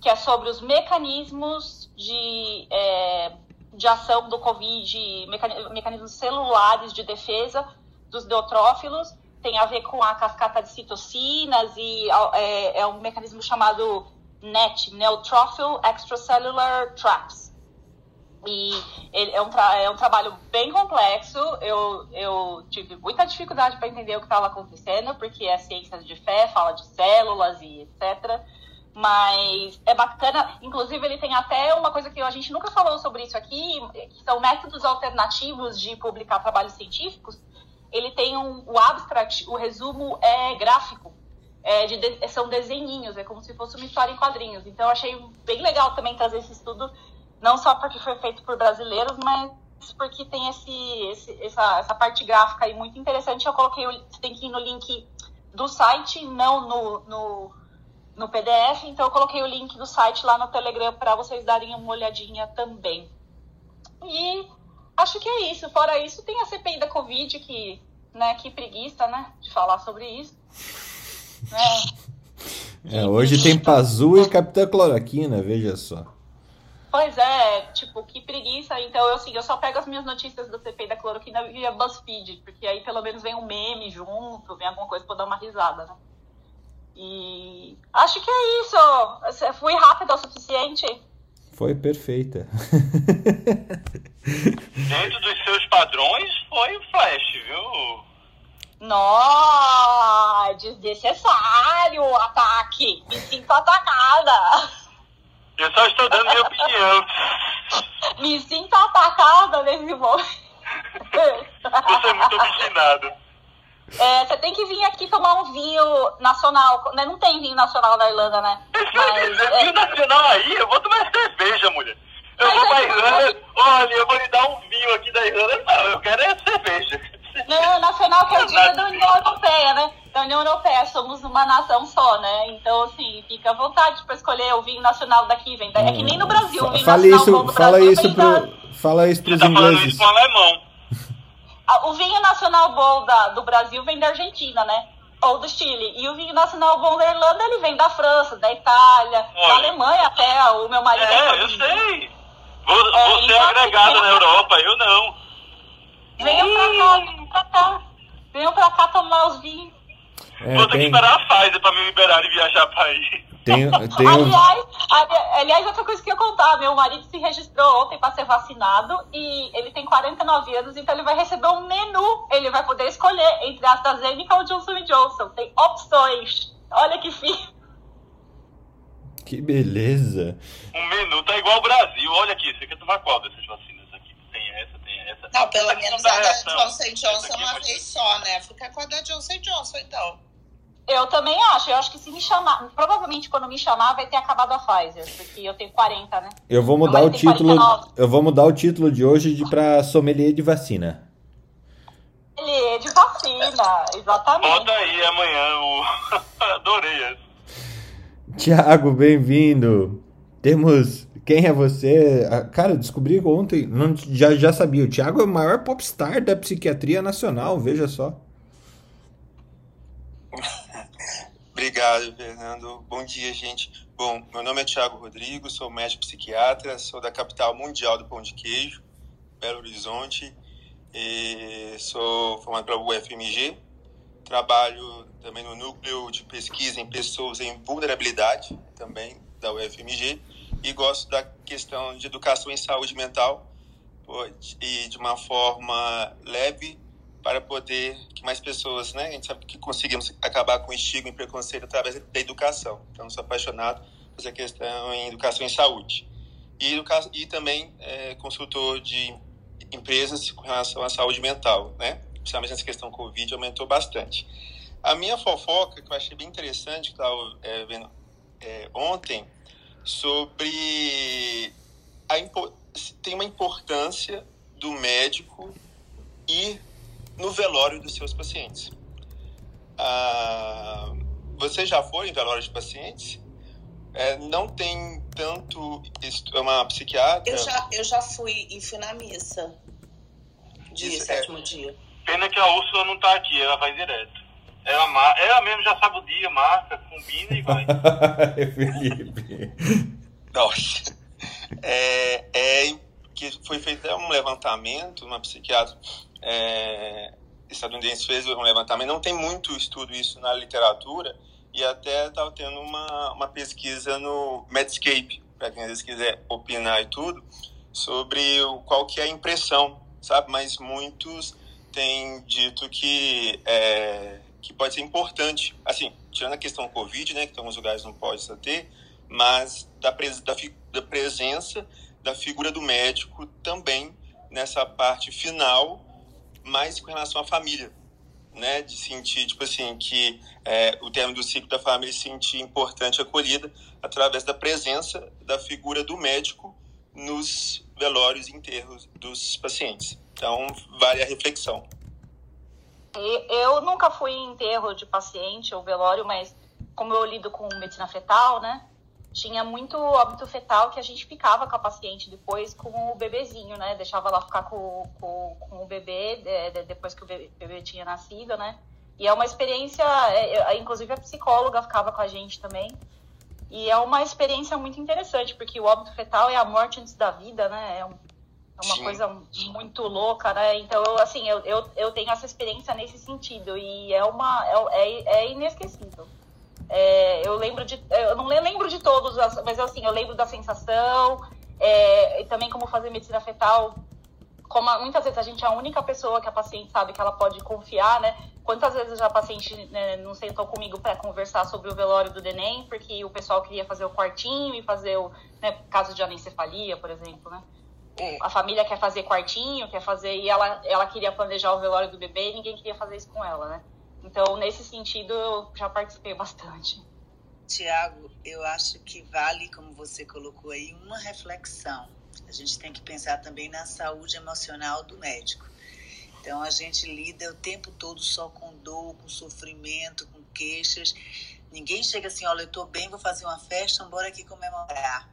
que é sobre os mecanismos de, é, de ação do Covid, mecanismos celulares de defesa dos neutrófilos tem a ver com a cascata de citocinas e é, é um mecanismo chamado NET, Neutrophil Extracellular Traps. E ele é um, é um trabalho bem complexo. Eu, eu tive muita dificuldade para entender o que estava acontecendo, porque é ciência de fé, fala de células e etc. Mas é bacana. Inclusive, ele tem até uma coisa que a gente nunca falou sobre isso aqui, que são métodos alternativos de publicar trabalhos científicos ele tem um, o abstract, o resumo é gráfico, é de, são desenhinhos, é como se fosse uma história em quadrinhos. Então eu achei bem legal também trazer esse estudo, não só porque foi feito por brasileiros, mas porque tem esse, esse essa, essa parte gráfica aí muito interessante. Eu coloquei, você tem que ir no link do site, não no, no, no PDF, então eu coloquei o link do site lá no Telegram para vocês darem uma olhadinha também. E acho que é isso. Fora isso, tem a CPI da Covid, que, né, que preguiça, né, de falar sobre isso. É, é hoje tem Pazu e Capitã Cloroquina, veja só. Pois é, tipo, que preguiça. Então, eu, assim, eu só pego as minhas notícias do CPI da cloroquina via BuzzFeed, porque aí pelo menos vem um meme junto, vem alguma coisa pra dar uma risada, né? E acho que é isso. Fui rápida o suficiente. Foi perfeita. Dentro dos seus padrões, foi o Flash, viu? Nossa, desnecessário o ataque. Me sinto atacada. Eu só estou dando minha opinião. Me sinto atacada nesse momento. Você é muito obstinado. É, você tem que vir aqui tomar um vinho nacional. Né? Não tem vinho nacional na Irlanda, né? Mas, é vinho nacional aí? Eu vou tomar cerveja, mulher. Eu vou pra Irlanda, olha, eu vou lhe dar um vinho aqui da Irlanda. Não, eu quero é cerveja. Não, nacional que é o dia da União Europeia, né? Da União Europeia, somos uma nação só, né? Então, assim, fica à vontade para escolher o vinho nacional daqui, vem. É que nem no Brasil, o vinho fala nacional isso, fala Brasil isso pro, Fala isso pros Você tá ingleses. falando isso pro alemão. O vinho nacional bom da, do Brasil vem da Argentina, né? Ou do Chile. E o vinho nacional bom da Irlanda, ele vem da França, da Itália, Olha. da Alemanha até. O meu marido é, é eu sei. Você é, então, é agregado na Europa, eu não. Venham pra cá, venham pra cá. Venham pra cá tomar os vinhos. É, Vou ter tem... que esperar a Pfizer pra me liberar e viajar pra aí. Tem, tem aliás, aliás, outra coisa que eu ia contar, meu marido se registrou ontem para ser vacinado e ele tem 49 anos, então ele vai receber um menu. Ele vai poder escolher entre a AstraZeneca ou Johnson Johnson. Tem opções. Olha que fim. Que beleza. Um menu tá igual ao Brasil. Olha aqui, você quer tomar qual dessas vacinas Não, pelo menos a da Johnson Johnson uma vez só, né? Fica com a da Johnson Johnson, então. Eu também acho. Eu acho que se me chamar, provavelmente quando me chamar vai ter acabado a Pfizer, porque eu tenho 40, né? Eu vou mudar o título. 49. Eu vou mudar o título de hoje de para sommelier de vacina. Sommelier de vacina, exatamente. Bota aí amanhã o adorei. Tiago, bem-vindo. Temos quem é você? Ah, cara, descobri ontem, não, já, já sabia. O Tiago é o maior popstar da psiquiatria nacional, veja só. Obrigado, Fernando. Bom dia, gente. Bom, meu nome é Tiago Rodrigo, sou médico psiquiatra, sou da capital mundial do pão de queijo, Belo Horizonte, sou formado pela UFMG. Trabalho também no núcleo de pesquisa em pessoas em vulnerabilidade, também da UFMG, e gosto da questão de educação em saúde mental e de uma forma leve para poder que mais pessoas, né? A gente sabe que conseguimos acabar com o estigma e preconceito através da educação. Então, sou apaixonado por essa questão em educação em saúde. E, e também é, consultor de empresas com relação à saúde mental, né? Principalmente nessa questão Covid, aumentou bastante. A minha fofoca, que eu achei bem interessante, que estava é, vendo é, ontem, sobre a tem uma importância do médico ir no velório dos seus pacientes. Ah, você já foi em velório de pacientes? É, não tem tanto é uma psiquiatra. Eu já, eu já fui e fui na missa de Isso, é. sétimo é... dia. Pena que a Úrsula não está aqui, ela vai direto. Ela, ela mesmo já sabe o dia, marca, combina e vai. Felipe. Nossa. É, é que foi feito um levantamento, uma psiquiatra é, estadunidense fez um levantamento, não tem muito estudo isso na literatura, e até estava tendo uma, uma pesquisa no Medscape, para quem às vezes quiser opinar e tudo, sobre o, qual que é a impressão, sabe? Mas muitos têm dito que, é, que pode ser importante, assim, tirando a questão Covid, né, que em alguns lugares não pode ter, mas da, pres da, da presença da figura do médico também nessa parte final mais com relação à família, né? De sentir, tipo assim, que é, o termo do ciclo da família se sentir importante, acolhida, através da presença da figura do médico nos velórios e enterros dos pacientes. Então, vale a reflexão. Eu nunca fui em enterro de paciente ou velório, mas como eu lido com medicina fetal, né? tinha muito óbito fetal que a gente ficava com a paciente depois com o bebezinho, né? Deixava ela ficar com, com, com o bebê de, depois que o bebê, bebê, tinha nascido, né? E é uma experiência, é, inclusive a psicóloga ficava com a gente também. E é uma experiência muito interessante, porque o óbito fetal é a morte antes da vida, né? É, um, é uma Sim. coisa muito louca, né? Então, assim, eu, eu, eu tenho essa experiência nesse sentido e é uma é, é, é inesquecível. É, eu lembro de. Eu não lembro de todos, mas assim, eu lembro da sensação, é, e também como fazer medicina fetal. Como muitas vezes a gente é a única pessoa que a paciente sabe que ela pode confiar, né? Quantas vezes já a paciente né, não sentou comigo para conversar sobre o velório do neném, porque o pessoal queria fazer o quartinho e fazer o né, caso de anencefalia, por exemplo, né? É. A família quer fazer quartinho, quer fazer e ela, ela queria planejar o velório do bebê e ninguém queria fazer isso com ela, né? Então, nesse sentido, eu já participei bastante. Tiago, eu acho que vale, como você colocou aí, uma reflexão. A gente tem que pensar também na saúde emocional do médico. Então, a gente lida o tempo todo só com dor, com sofrimento, com queixas. Ninguém chega assim, olha, eu estou bem, vou fazer uma festa, bora aqui comemorar.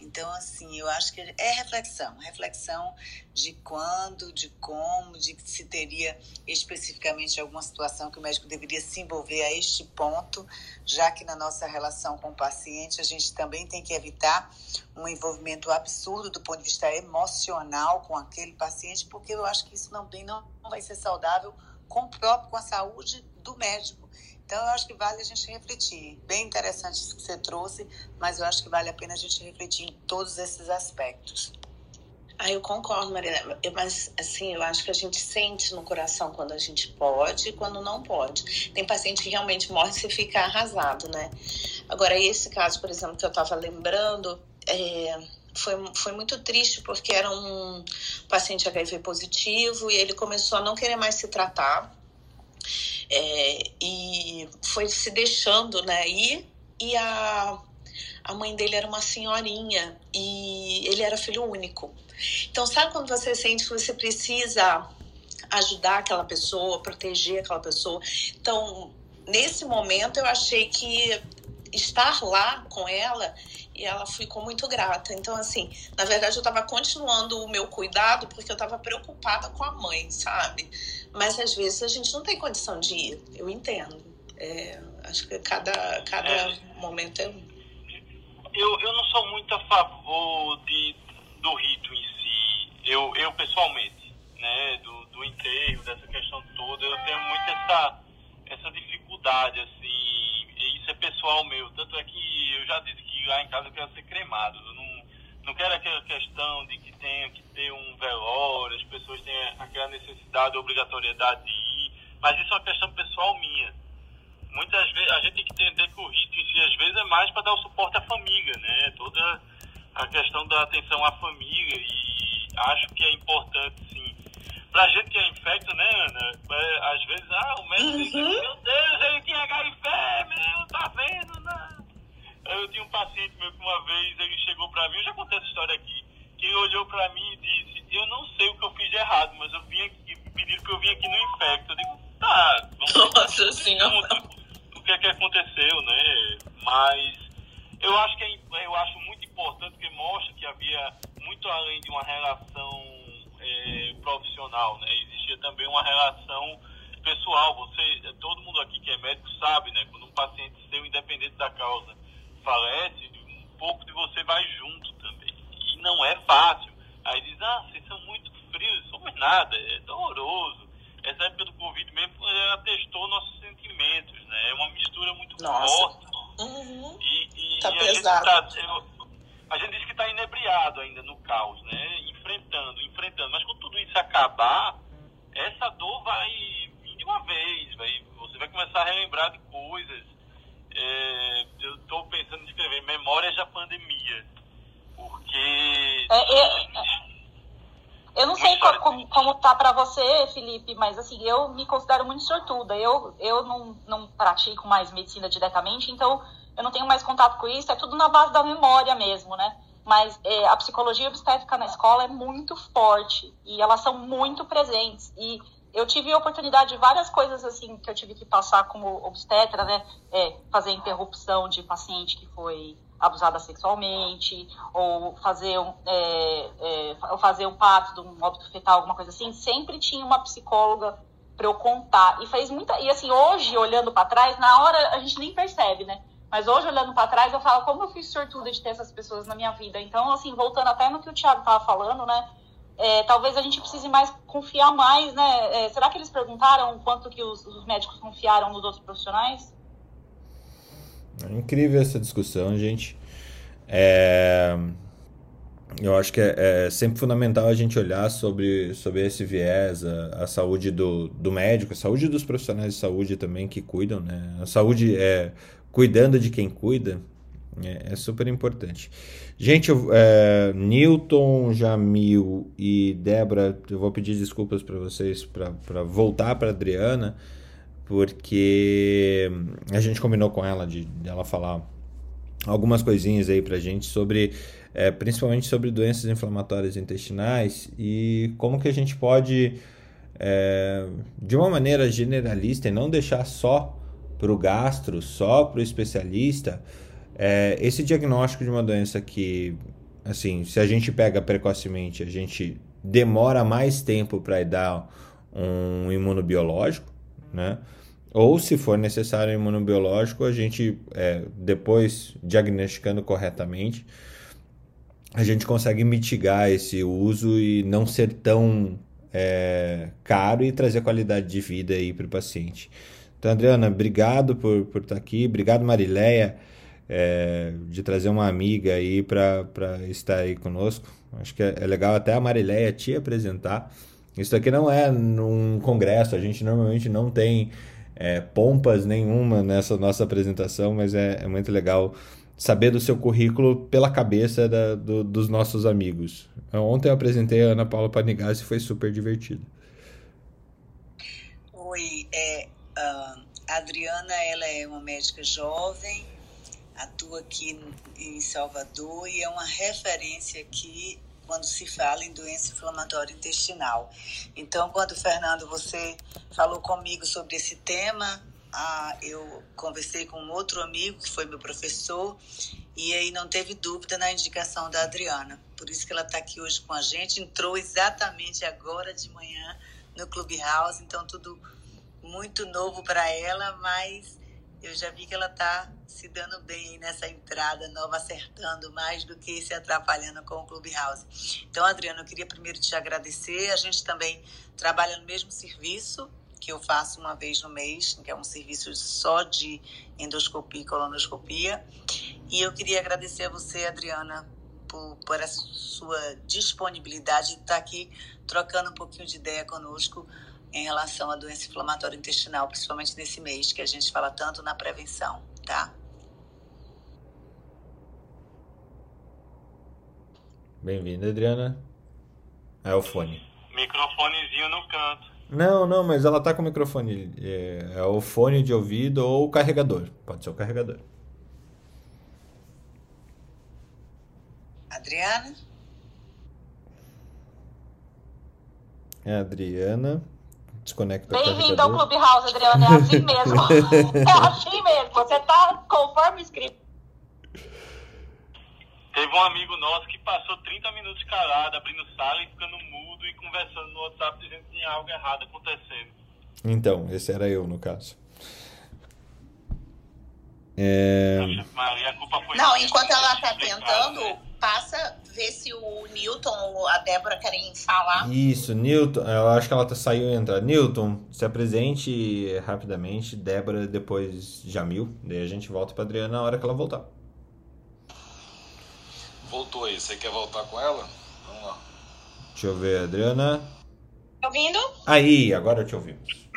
Então, assim, eu acho que é reflexão, reflexão de quando, de como, de se teria especificamente alguma situação que o médico deveria se envolver a este ponto, já que na nossa relação com o paciente a gente também tem que evitar um envolvimento absurdo do ponto de vista emocional com aquele paciente, porque eu acho que isso também não vai ser saudável com o próprio, com a saúde do médico. Então, eu acho que vale a gente refletir. Bem interessante isso que você trouxe, mas eu acho que vale a pena a gente refletir em todos esses aspectos. Ah, eu concordo, Marina. Mas, assim, eu acho que a gente sente no coração quando a gente pode e quando não pode. Tem paciente que realmente morre se fica arrasado, né? Agora, esse caso, por exemplo, que eu estava lembrando, é, foi, foi muito triste porque era um paciente HIV positivo e ele começou a não querer mais se tratar É, e foi se deixando né, ir, e a, a mãe dele era uma senhorinha e ele era filho único. Então, sabe quando você sente que você precisa ajudar aquela pessoa, proteger aquela pessoa? Então, nesse momento, eu achei que estar lá com ela e ela ficou muito grata. Então, assim, na verdade, eu estava continuando o meu cuidado porque eu estava preocupada com a mãe, sabe? Mas às vezes a gente não tem condição de ir, eu entendo. É, acho que cada, cada é. momento é um. Eu, eu não sou muito a favor de, do rito em si, eu, eu pessoalmente, né, do, do enterro, dessa questão toda, eu tenho muito essa, essa dificuldade, assim, isso é pessoal meu. Tanto é que eu já disse que lá em casa eu quero ser cremado. Não, quero aquela questão de que tenha que ter um velório, as pessoas têm aquela necessidade, obrigatoriedade de ir. Mas isso é uma questão pessoal minha. Muitas vezes a gente tem que entender que o rito em si, às vezes, é mais para dar o suporte à família, né? Toda a questão da atenção à família. E acho que é importante, sim. Pra gente que é infecto, né, Ana? É, às vezes, ah, o médico uhum. diz, meu Deus, ele tinha HIV, meu, tá vendo? Não. Eu tinha um paciente meu que uma vez ele chegou pra mim, eu já contei essa história aqui, que ele olhou pra mim e disse, eu não sei o que eu fiz de errado, mas eu vim aqui, pediram que eu vim aqui no infecto. Eu digo, tá, vamos Nossa senhora. O que é que aconteceu, né? Mas eu acho que é, eu acho muito importante que mostra que havia muito além de uma relação é, profissional, né? Existia também uma relação pessoal. Você, todo mundo aqui que é médico sabe, né? Quando um paciente seu, independente da causa, falece, um pouco de você vai junto também. E não é fácil. Aí diz, ah, vocês são muito frios, somos nada, é doloroso. Essa época do Covid mesmo, ela testou nossos sentimentos, né? É uma mistura muito Nossa. forte. Uhum. E, e, tá e pesado. A gente, tá, a gente diz que está inebriado ainda no caos, né? Enfrentando, enfrentando. Mas quando tudo isso acabar, essa dor vai vir de uma vez. Vai, você vai começar a relembrar de coisas. É, eu estou pensando em escrever Memórias da Pandemia. Porque. É, é, eu não sei qual, como, como tá para você, Felipe, mas assim, eu me considero muito sortuda. Eu, eu não, não pratico mais medicina diretamente, então eu não tenho mais contato com isso, é tudo na base da memória mesmo, né? Mas é, a psicologia obstétrica na escola é muito forte e elas são muito presentes. E eu tive a oportunidade de várias coisas assim que eu tive que passar como obstetra, né? É, fazer interrupção de paciente que foi abusada sexualmente, ou fazer um, é, é, fazer um parto de um óbito fetal, alguma coisa assim. Sempre tinha uma psicóloga para eu contar. E fez muita. E assim, hoje, olhando para trás, na hora a gente nem percebe, né? Mas hoje, olhando para trás, eu falo como eu fiz sortuda de ter essas pessoas na minha vida. Então, assim, voltando até no que o Thiago estava falando, né? É, talvez a gente precise mais confiar mais, né? É, será que eles perguntaram quanto que os, os, médicos confiaram nos outros profissionais? É incrível essa discussão, gente. É... Eu acho que é, é, sempre fundamental a gente olhar sobre, sobre esse viés, a, a saúde do, do médico, a saúde dos profissionais de saúde também que cuidam, né? A saúde é cuidando de quem cuida, é, é super importante. Gente, eu, é, Newton, Jamil e Débora, eu vou pedir desculpas para vocês para voltar para Adriana, porque a gente combinou com ela de, ela falar algumas coisinhas aí para gente sobre, é, principalmente sobre doenças inflamatórias intestinais e como que a gente pode, é, de uma maneira generalista e não deixar só para o gastro, só para o especialista, é, esse diagnóstico de uma doença que, assim, se a gente pega precocemente, a gente demora mais tempo para dar um imunobiológico, né? Ou, se for necessário um imunobiológico, a gente, é, depois diagnosticando corretamente, a gente consegue mitigar esse uso e não ser tão é, caro e trazer qualidade de vida aí para o paciente. Então, Adriana, obrigado por, por estar aqui. Obrigado, Marileia, é, de trazer uma amiga aí para estar aí conosco. Acho que é, é, legal até a Marileia te apresentar. Isso aqui não é num congresso, a gente normalmente não tem é, pompas nenhuma nessa nossa apresentação, mas é, é, muito legal saber do seu currículo pela cabeça da, do, dos nossos amigos. Ontem eu apresentei a Ana Paula Panigassi e foi super divertido. Oi, é, uh a Adriana ela é uma médica jovem, atua aqui em Salvador e é uma referência aqui quando se fala em doença inflamatória intestinal. Então, quando Fernando você falou comigo sobre esse tema, ah, eu conversei com um outro amigo que foi meu professor e aí não teve dúvida na indicação da Adriana. Por isso que ela está aqui hoje com a gente. Entrou exatamente agora de manhã no Clubhouse, então tudo muito novo para ela, mas eu já vi que ela está se dando bem nessa entrada nova, acertando mais do que se atrapalhando com o Clubhouse. Então, Adriana, eu queria primeiro te agradecer. A gente também trabalha no mesmo serviço que eu faço uma vez no mês, que é um serviço só de endoscopia e colonoscopia. E eu queria agradecer a você, Adriana, por, por a sua disponibilidade de estar aqui trocando um pouquinho de ideia conosco em relação à doença inflamatória intestinal, principalmente nesse mês que a gente fala tanto na prevenção, tá? Bem-vinda, Adriana. É o fone. Microfonezinho no canto. Não, não, mas ela tá com o microfone. É, é o fone de ouvido ou o carregador. Pode ser o carregador. Adriana? É a Adriana. Desconecta Bem-vindo ao. Clubhouse, Adriana. É assim mesmo. É assim mesmo. Você tá conforme escrito. Teve um amigo nosso que passou 30 minutos calado, abrindo sala e ficando mudo e conversando no WhatsApp dizendo que tinha algo errado acontecendo. Então, esse era eu, no caso. É... Maria, a culpa foi Não, enquanto ela tá explicado, tentando, né? passa, vê se o Newton ou a Débora querem falar. Isso, Newton. Eu acho que ela tá, saiu e entrar. Newton, se apresente rapidamente. Débora, depois Jamil. Daí a gente volta pra Adriana na hora que ela voltar. Voltou aí, você quer voltar com ela? Vamos lá. Deixa eu ver, Adriana. Tá ouvindo? Aí, agora te ouvimos.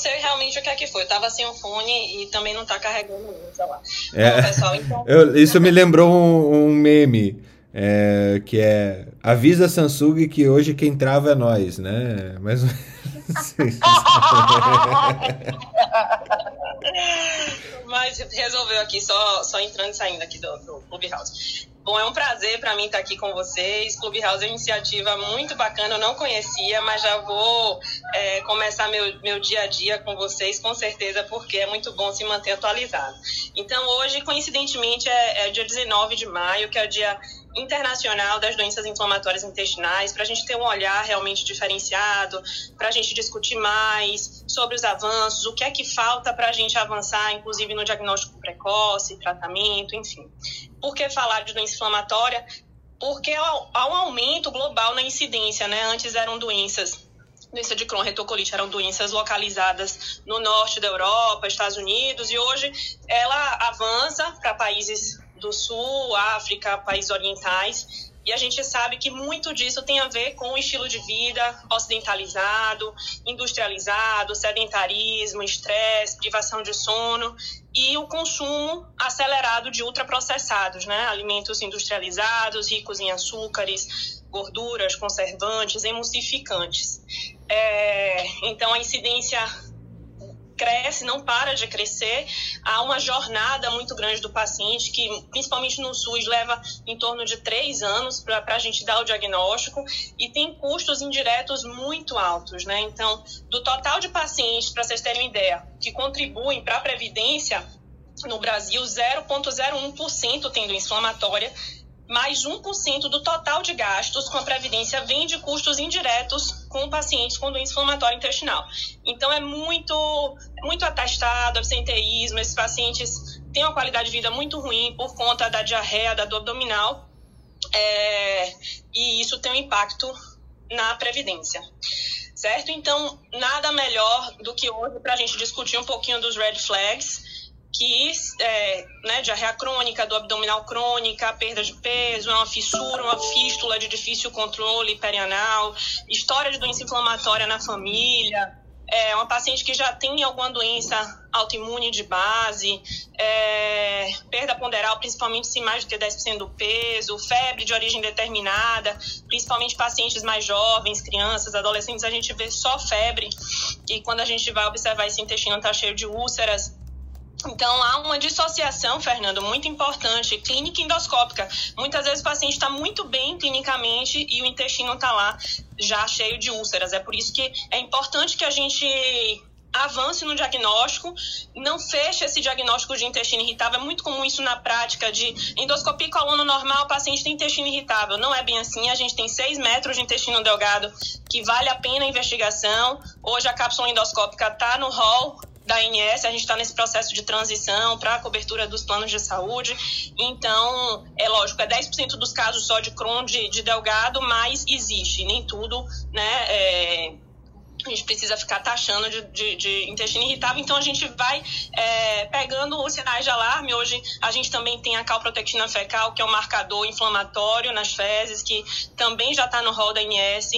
Sei realmente o que é que foi. Eu tava sem o fone e também não tá carregando, sei lá. É, pessoal, então. eu- isso me lembrou um, um meme. é, que é avisa a Samsung que hoje quem trava é nós, né? Mas Mas resolveu aqui, só, só entrando e saindo aqui do, do Clubhouse. Bom, é um prazer para mim estar aqui com vocês. Clubhouse é uma iniciativa muito bacana, eu não conhecia, mas já vou é, começar meu, meu dia a dia com vocês, com certeza, porque é muito bom se manter atualizado. Então, hoje, coincidentemente, é, é dia 19 de maio, que é o dia internacional das doenças inflamatórias intestinais, para a gente ter um olhar realmente diferenciado, para a gente discutir mais sobre os avanços, o que é que falta para a gente avançar, inclusive no diagnóstico precoce, tratamento, enfim. Por que falar de doença inflamatória? Porque há um aumento global na incidência, né? Antes eram doenças doença de Crohn, retocolite, eram doenças localizadas no norte da Europa, Estados Unidos, e hoje ela avança para países do sul, África, países orientais, e a gente sabe que muito disso tem a ver com o estilo de vida ocidentalizado, industrializado, sedentarismo, estresse, privação de sono e o consumo acelerado de ultraprocessados, né? Alimentos industrializados, ricos em açúcares, gorduras, conservantes, emulsificantes. É, então, a incidência cresce, não para de crescer. Há uma jornada muito grande do paciente, que principalmente no SUS leva em torno de três anos para a gente dar o diagnóstico e tem custos indiretos muito altos. Né? Então, do total de pacientes, para vocês terem uma ideia, que contribuem para a Previdência, no Brasil, 0,01% tem doença inflamatória, mais 1% do total de gastos com a Previdência vem de custos indiretos com pacientes com doença inflamatória intestinal. Então, é muito, muito atestado, absenteísmo, esses pacientes têm uma qualidade de vida muito ruim por conta da diarreia, da dor abdominal, é, e isso tem um impacto na Previdência. Certo? Então, nada melhor do que hoje para a gente discutir um pouquinho dos red flags, que é, né, diarreia crônica, do abdominal crônica, perda de peso, é uma fissura, uma fístula de difícil controle perianal, história de doença inflamatória na família, é uma paciente que já tem alguma doença autoimune de base, é, perda ponderal, principalmente se mais de 10% do peso, febre de origem determinada, principalmente pacientes mais jovens, crianças, adolescentes, a gente vê só febre que quando a gente vai observar esse intestino está cheio de úlceras, então, há uma dissociação, Fernando, muito importante, clínica endoscópica. Muitas vezes o paciente está muito bem clinicamente e o intestino está lá já cheio de úlceras. É por isso que é importante que a gente avance no diagnóstico, não feche esse diagnóstico de intestino irritável. É muito comum isso na prática de endoscopia e coluna normal, paciente tem intestino irritável. Não é bem assim, a gente tem 6 metros de intestino delgado que vale a pena a investigação. Hoje a cápsula endoscópica está no hall da ANS, a gente está nesse processo de transição para a cobertura dos planos de saúde. Então, é lógico, é 10% dos casos só de Crohn de, de delgado, mas existe, nem tudo, né? É, a gente precisa ficar taxando de, de, de, intestino irritável, então a gente vai é, pegando os sinais de alarme. Hoje a gente também tem a calprotectina fecal, que é um marcador inflamatório nas fezes, que também já está no rol da INS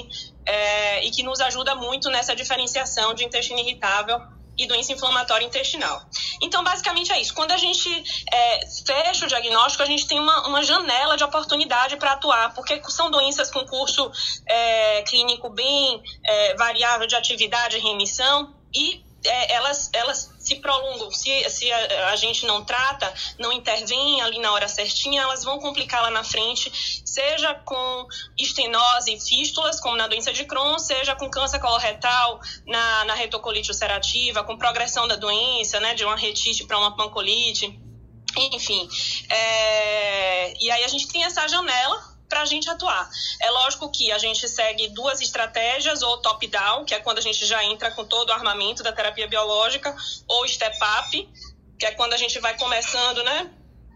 é, e que nos ajuda muito nessa diferenciação de intestino irritável e doença inflamatória intestinal. Então, basicamente é isso. Quando a gente é, fecha o diagnóstico, a gente tem uma, uma janela de oportunidade para atuar, porque são doenças com curso é, clínico bem é, variável de atividade e remissão, e é, elas, elas se prolongam, se, se a, a, gente não trata, não intervém ali na hora certinha, elas vão complicar lá na frente, seja com estenose e fístulas, como na doença de Crohn, seja com câncer coloretal, na, na retocolite ulcerativa, com progressão da doença, né, de uma retite para uma pancolite, enfim. É, e aí a gente tem essa janela para a gente atuar. É lógico que a gente segue duas estratégias, ou top-down, que é quando a gente já entra com todo o armamento da terapia biológica, ou step-up, que é quando a gente vai começando, né?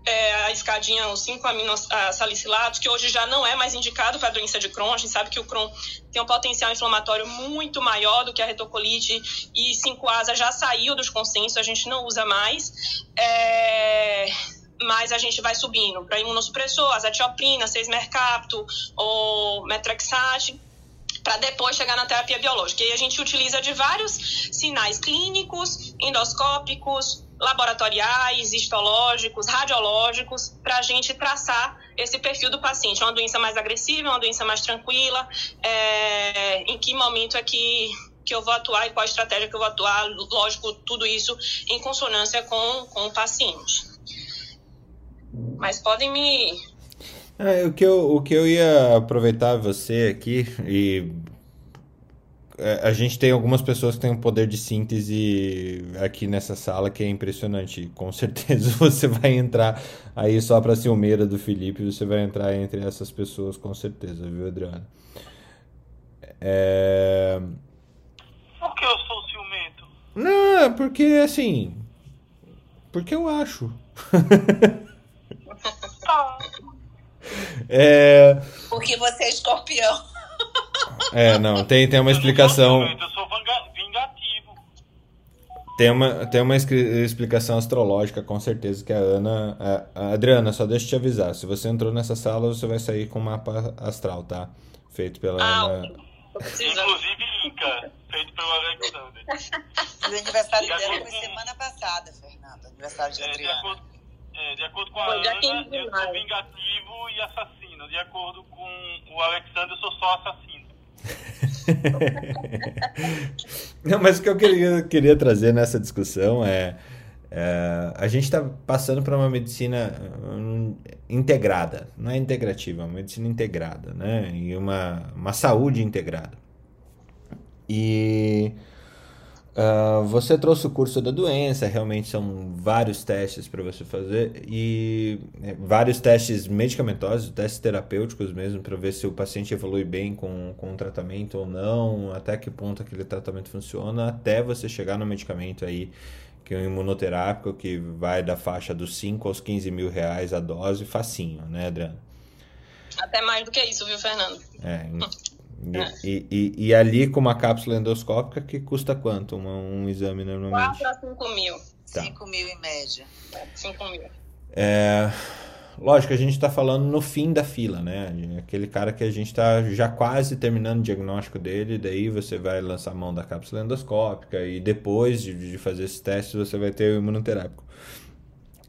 É, a escadinha, os 5 aminosalicilatos, que hoje já não é mais indicado para a doença de Crohn. A gente sabe que o Crohn tem um potencial inflamatório muito maior do que a retocolite e 5-asa já saiu dos consensos, a gente não usa mais. É, mas a gente vai subindo para imunossupressor, azatioprina, 6-mercapto ou metrexate, para depois chegar na terapia biológica. E a gente utiliza de vários sinais clínicos, endoscópicos, laboratoriais, histológicos, radiológicos, para a gente traçar esse perfil do paciente. É uma doença mais agressiva, é uma doença mais tranquila, é, em que momento é que, que eu vou atuar e qual estratégia que eu vou atuar, lógico, tudo isso em consonância com, com o paciente. Mas podem me. É, o, que eu, o que eu ia aproveitar você aqui e é, a gente tem algumas pessoas que têm um poder de síntese aqui nessa sala que é impressionante. Com certeza você vai entrar aí só para ciumeira do Felipe, você vai entrar entre essas pessoas, com certeza, viu, Adriana? É... Por que eu sou ciumento? Não, é porque assim. Porque eu acho. É... Porque você é escorpião. É, não, tem, tem uma explicação. Eu sou vingativo. Tem uma, tem uma explicação astrológica, com certeza, que a Ana. A, a Adriana, só deixa eu te avisar. Se você entrou nessa sala, você vai sair com um mapa astral, tá? Feito pela ah, Ana. Inclusive Inca, feito pelo Alexander. O aniversário dela foi semana passada, Fernanda. Aniversário de Adriana. É, de acordo é, de acordo com a Ana, eu sou vingativo e assassino. De acordo com o Alexandre, eu sou só assassino. Não, mas o que eu queria, queria trazer nessa discussão é, é a gente está passando para uma medicina um, integrada, não é integrativa, é uma medicina integrada, né? E uma, uma saúde integrada. E Uh, você trouxe o curso da doença, realmente são vários testes para você fazer e é, vários testes medicamentosos, testes terapêuticos mesmo, para ver se o paciente evolui bem com, com o tratamento ou não, até que ponto aquele tratamento funciona, até você chegar no medicamento aí, que é um imunoterápico, que vai da faixa dos 5 aos 15 mil reais a dose, facinho, né, Adriana? Até mais do que isso, viu, Fernando? É, e, e, e, ali com uma cápsula endoscópica que custa quanto um, um exame normalmente? 4 a 5 mil. Tá. 5 mil em média. 5 mil. É, lógico, a gente está falando no fim da fila, né? Aquele cara que a gente está já quase terminando o diagnóstico dele, daí você vai lançar a mão da cápsula endoscópica e depois de, de fazer esses testes você vai ter o imunoterápico.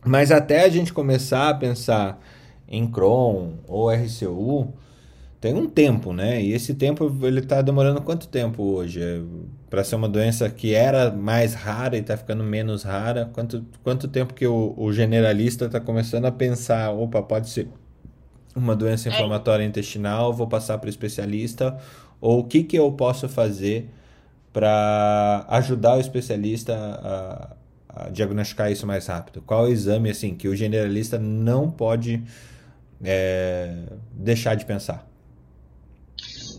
Mas até a gente começar a pensar em Crohn ou RCU, tem um tempo, né? E esse tempo ele está demorando quanto tempo hoje? É para ser uma doença que era mais rara e está ficando menos rara? Quanto, quanto tempo que o, o generalista está começando a pensar, opa, pode ser uma doença inflamatória intestinal, vou passar para o especialista, ou o que, que eu posso fazer para ajudar o especialista a, a, diagnosticar isso mais rápido? Qual o exame assim que o generalista não pode é, deixar de pensar?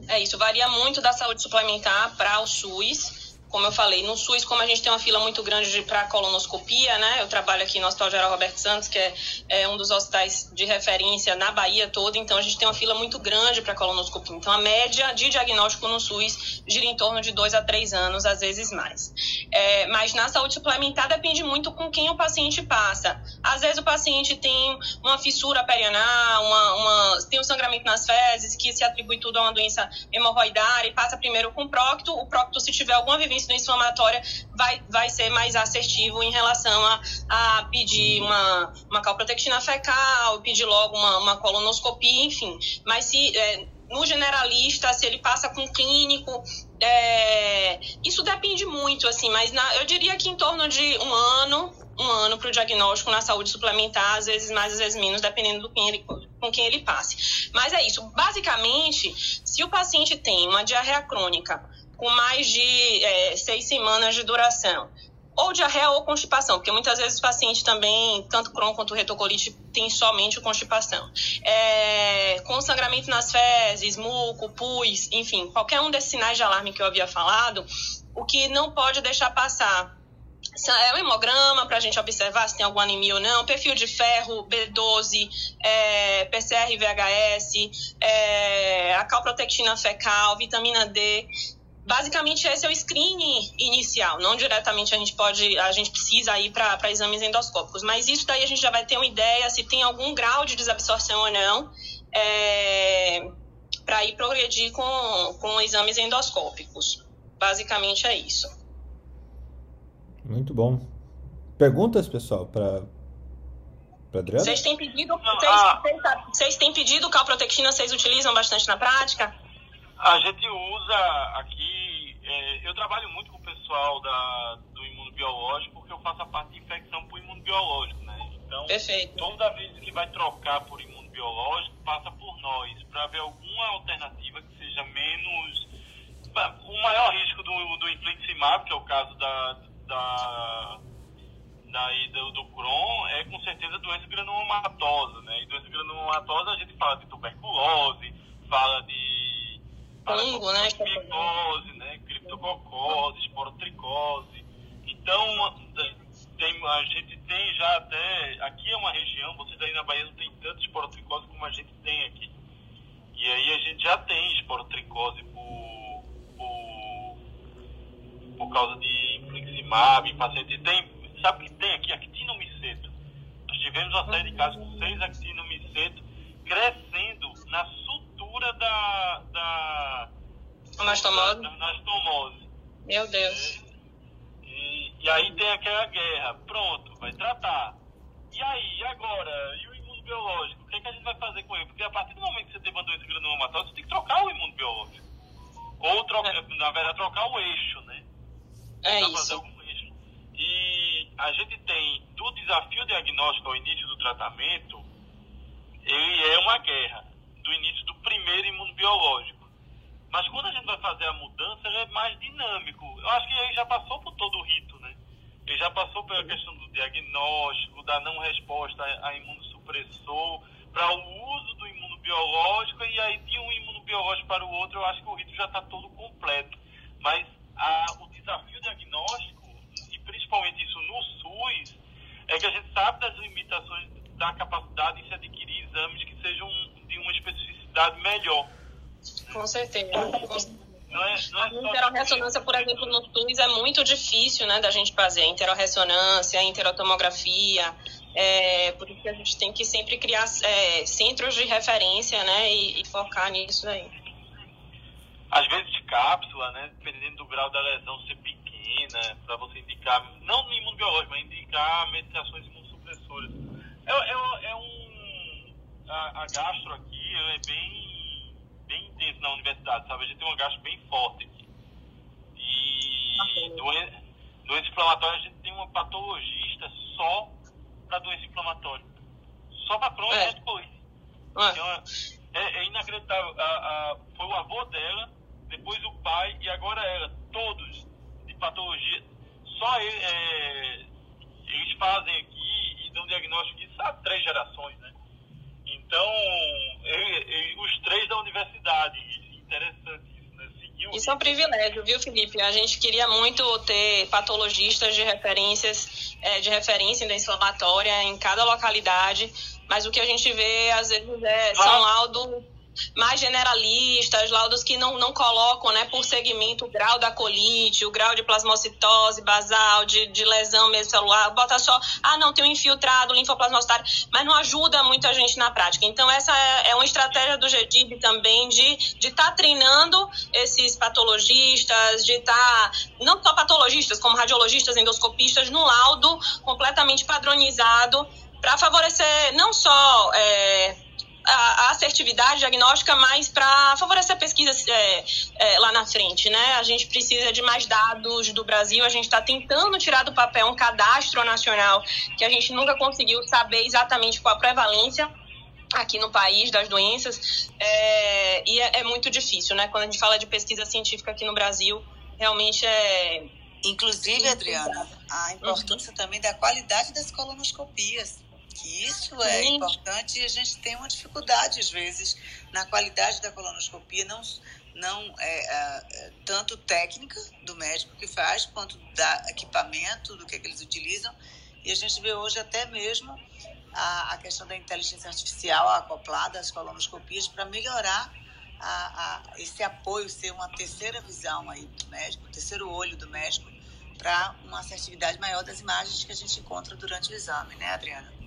É isso, varia muito da saúde suplementar para o SUS como eu falei, no SUS, como a gente tem uma fila muito grande para colonoscopia, né? Eu trabalho aqui no Hospital Geral Roberto Santos, que é, é, um dos hospitais de referência na Bahia toda, então a gente tem uma fila muito grande para colonoscopia. Então a média de diagnóstico no SUS gira em torno de dois a três anos, às vezes mais. É, mas na saúde suplementar depende muito com quem o paciente passa. Às vezes o paciente tem uma fissura perianal, uma, uma, tem um sangramento nas fezes, que se atribui tudo a uma doença hemorroidária e passa primeiro com o prócto. O prócto, se tiver alguma vivência doença inflamatória vai, vai ser mais assertivo em relação a, a pedir uma, uma calprotectina fecal, pedir logo uma, uma colonoscopia, enfim. Mas se é, no generalista, se ele passa com clínico, é, isso depende muito, assim, mas na, eu diria que em torno de um ano, um ano para o diagnóstico na saúde suplementar, às vezes mais, às vezes menos, dependendo do quem ele, com quem ele passe. Mas é isso. Basicamente, se o paciente tem uma diarreia crônica com mais de é, seis semanas de duração. Ou diarreia ou constipação, porque muitas vezes o paciente também, tanto Crohn quanto retocolite, tem somente constipação. É, com sangramento nas fezes, muco, pus, enfim, qualquer um desses sinais de alarme que eu havia falado, o que não pode deixar passar é um hemograma para a gente observar se tem alguma anemia ou não, perfil de ferro, B12, é, PCR VHS, é, a calprotectina fecal, vitamina D basicamente esse é o screening inicial. Não diretamente a gente pode, a gente precisa ir para exames endoscópicos, mas isso daí a gente já vai ter uma ideia se tem algum grau de desabsorção ou não, é, para ir progredir com, com exames endoscópicos. Basicamente é isso. Muito bom. Perguntas, pessoal, para para Adriana? Vocês têm pedido, vocês, vocês têm pedido calprotectina, vocês utilizam bastante na prática? A gente usa aqui, é, eu trabalho muito com o pessoal da, do imunobiológico, porque eu faço a parte de infecção por imunobiológico, né? Então, Perfeito. toda vez que vai trocar por imunobiológico, passa por nós, para ver alguma alternativa que seja menos. O maior risco do, do infliximab, que é o caso da, da daí do, do Crohn é com certeza doença granulomatosa, né? E doença granulomatosa a gente fala de tuberculose, fala de fungo, né? Micose, né? Criptococose, esporotricose. Então, tem, a gente tem já até. Aqui é uma região, vocês aí na Bahia não tem tanta esporotricose como a gente tem aqui. E aí a gente já tem esporotricose por, por, por causa de infliximab, paciente. Tem, sabe que tem aqui actinomiceto. Nós tivemos uma série de casos com seis actinomiceto crescendo na sutura da. da Anastomose? Da, anastomose. Meu Deus. E, e, aí tem aquela guerra. Pronto, vai tratar. E aí, agora? E o imunobiológico? O que, é que a gente vai fazer com ele? Porque a partir do momento que você tem uma doença granulomatosa, você tem que trocar o imunobiológico. Ou, troca, é. na verdade, trocar o eixo, né? É isso. E a gente tem, do desafio diagnóstico ao início do tratamento, ele é uma guerra do início do primeiro imunobiológico. Mas quando a gente vai fazer a mudança, ele é mais dinâmico. Eu acho que ele já passou por todo o rito, né? Ele já passou pela questão do diagnóstico, da não resposta a imunossupressor, para o uso do imunobiológico, e aí de um imunobiológico para o outro, eu acho que o rito já está todo completo. Mas a, o desafio diagnóstico, e principalmente isso no SUS, é que a gente sabe das limitações da capacidade de se adquirir exames que sejam uma especificidade melhor. Com certeza. Não é, não é a interorressonância, por exemplo, no SUS é muito difícil né, da gente fazer. A interorressonância, a interotomografia. É, por isso que a gente tem que sempre criar é, centros de referência né, e, e, focar nisso aí. Às vezes de cápsula, né, dependendo do grau da lesão ser pequena, para você indicar, não no imunobiológico, mas indicar medicações imunossupressoras é, é, é um. A, a, gastro aqui é bem, bem intenso na universidade, sabe? A gente tem uma gastro bem forte aqui. E E doen doença inflamatória, a gente tem uma patologista só para doença inflamatória. Só para Crohn É. e colite. É. Então, é, é inacreditável. A, a, foi o avô dela, depois o pai e agora ela. Todos de patologia. Só ele, é, eles fazem aqui e dão diagnóstico disso há três gerações, né? Então, ele- ele- os três da universidade. Interessante isso, né? Seguiu Isso é um privilégio, viu, Felipe? A gente queria muito ter patologistas de referências, eh, de referência doença inflamatória em cada localidade, mas o que a gente vê, às vezes, é, são laudos mais generalistas, laudos que não, não colocam né, por segmento o grau da colite, o grau de plasmocitose basal, de, de lesão mesmo celular, bota só, ah, não, tem um infiltrado, linfoplasmocitário, mas não ajuda muito a gente na prática. Então, essa é, é uma estratégia do GDIB também de estar treinando esses patologistas, de estar, não só patologistas, como radiologistas, endoscopistas, no laudo completamente padronizado para favorecer não só é, a, a assertividade diagnóstica, mas para favorecer pesquisas é, é, lá na frente, né? A gente precisa de mais dados do Brasil, a gente está tentando tirar do papel um cadastro nacional que a gente nunca conseguiu saber exatamente qual a prevalência aqui no país das doenças é, e é, é muito difícil, né? Quando a gente fala de pesquisa científica aqui no Brasil, realmente é Inclusive, Adriana, a importância também da qualidade das colonoscopias. Que isso é Sim. importante e a gente tem uma dificuldade, às vezes, na qualidade da colonoscopia, não, não é, é, tanto técnica do médico que faz, quanto da equipamento, do que, é que eles utilizam. E a gente vê hoje até mesmo a, a questão da inteligência artificial acoplada às colonoscopias para melhorar a, a, esse apoio, ser uma terceira visão aí do médico, o terceiro olho do médico, para uma assertividade maior das imagens que a gente encontra durante o exame, né, Adriana?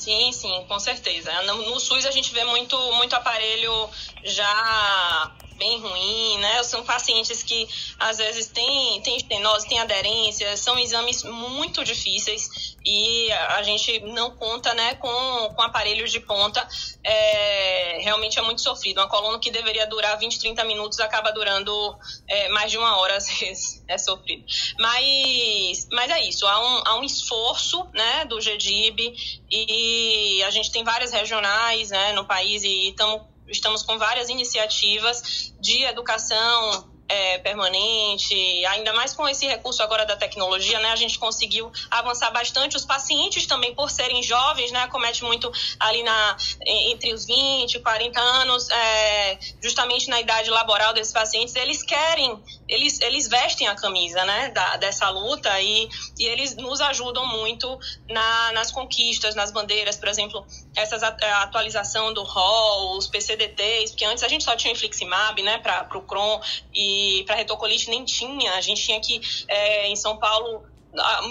Sim, sim, com certeza. No, no SUS a gente vê muito, muito aparelho já bem ruim, né? São pacientes que às vezes têm, têm estenose, têm aderência, são exames muito difíceis e a gente não conta né, com, com aparelhos de ponta. É, realmente é muito sofrido. Uma coluna que deveria durar 20, 30 minutos acaba durando é, mais de uma hora, às vezes. É sofrido. Mas, mas é isso, há um, há um esforço né, do GDIB e a gente tem várias regionais né, no país e tamo, estamos com várias iniciativas de educação é, permanente, ainda mais com esse recurso agora da tecnologia, né, a gente conseguiu avançar bastante. Os pacientes também, por serem jovens, né, comete muito ali na, entre os 20 e 40 anos, é, justamente na idade laboral desses pacientes, eles querem, eles, eles vestem a camisa né, da, dessa luta e, e eles nos ajudam muito na, nas conquistas, nas bandeiras, por exemplo, essa atualização do rol, os PCDTs, porque antes a gente só tinha o infliximab, né, para o Crohn e para retocolite nem tinha, a gente tinha que, é, em São Paulo,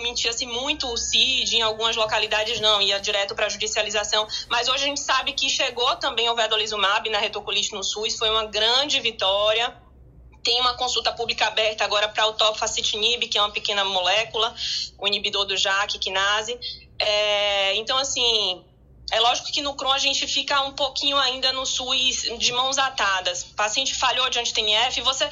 mentia-se muito o CID, em algumas localidades não, ia direto para a judicialização, mas hoje a gente sabe que chegou também o vedolizumab na retocolite no SUS, foi uma grande vitória, tem uma consulta pública aberta agora para o tofacitinib, que é uma pequena molécula, o inibidor do JAK, quinase. É, então, assim, é lógico que no Crohn a gente fica um pouquinho ainda no SUS de mãos atadas. O paciente falhou de anti-TNF, você...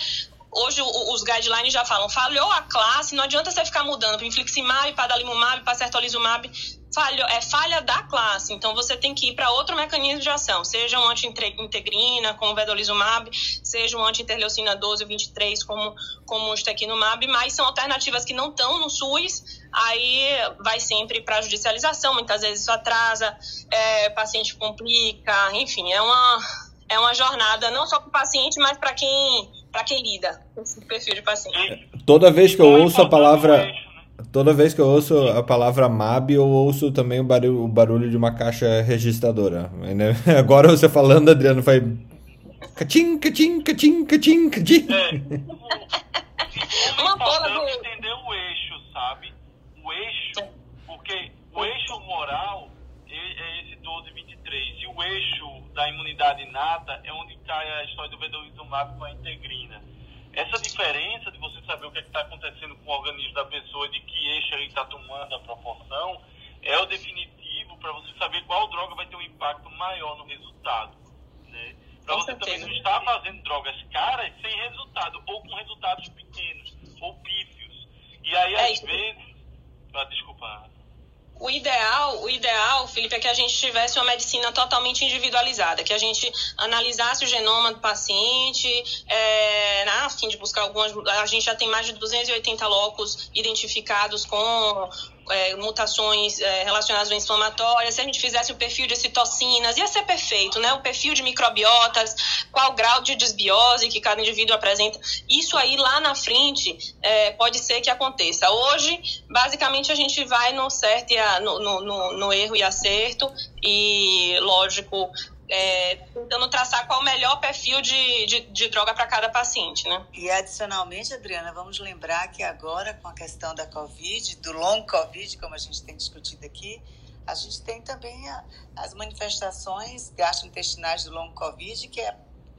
Hoje os guidelines já falam, falhou a classe, não adianta você ficar mudando para infliximab, para adalimumab, para certolizumab, falhou, é falha da classe. Então você tem que ir para outro mecanismo de ação, seja um anti-integrina, como o vedolizumab, seja um anti-interleucina 12 ou 23, como, como o estequinumab, mas são alternativas que não estão no SUS, aí vai sempre para judicialização, muitas vezes isso atrasa, é, paciente complica, enfim, é uma, é uma jornada não só para o paciente, mas para quem, para quem lida com esse perfil de paciente. Toda vez que eu ouço a palavra. Toda vez que eu ouço a palavra MAB, eu ouço também o barulho, o barulho de uma caixa registradora. Agora você falando, Adriano, foi. Catim, catim, catim, catim, catim. É importante entender o eixo, sabe? O eixo, porque o eixo moral é esse 1223 e o eixo da imunidade inata é onde cai a história do vedolizumab com a integrina. Essa diferença saber o que está acontecendo com o organismo da pessoa, de que eixo ele está tomando a proporção, é o definitivo para você saber qual droga vai ter um impacto maior no resultado. Né? Para você também não estar fazendo drogas caras sem resultado ou com resultados pequenos. ou pífios. E aí, É às isso. vezes. Ah, desculpa. O ideal, o ideal, Felipe, é que a gente tivesse uma medicina totalmente individualizada, que a gente analisasse o genoma do paciente, é, né, a fim de buscar algumas. A gente já tem mais de 280 locos identificados com é, mutações é, relacionadas à inflamatória. Se a gente fizesse o perfil de citocinas, ia ser perfeito, né? O perfil de microbiotas, qual grau de desbiose que cada indivíduo apresenta. Isso aí lá na frente é, pode ser que aconteça. Hoje, basicamente, a gente vai no certo e a- no, no- no erro e acerto, e lógico. É, tentando traçar qual o melhor perfil de, de, de droga para cada paciente, né? E adicionalmente, Adriana, vamos lembrar que agora, com a questão da Covid, do long Covid, como a gente tem discutido aqui, a gente tem também a- as manifestações gastrointestinais do long Covid, que é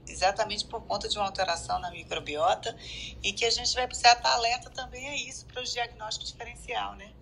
exatamente por conta de uma alteração na microbiota e que a gente vai precisar estar alerta também a isso para o diagnóstico diferencial, né?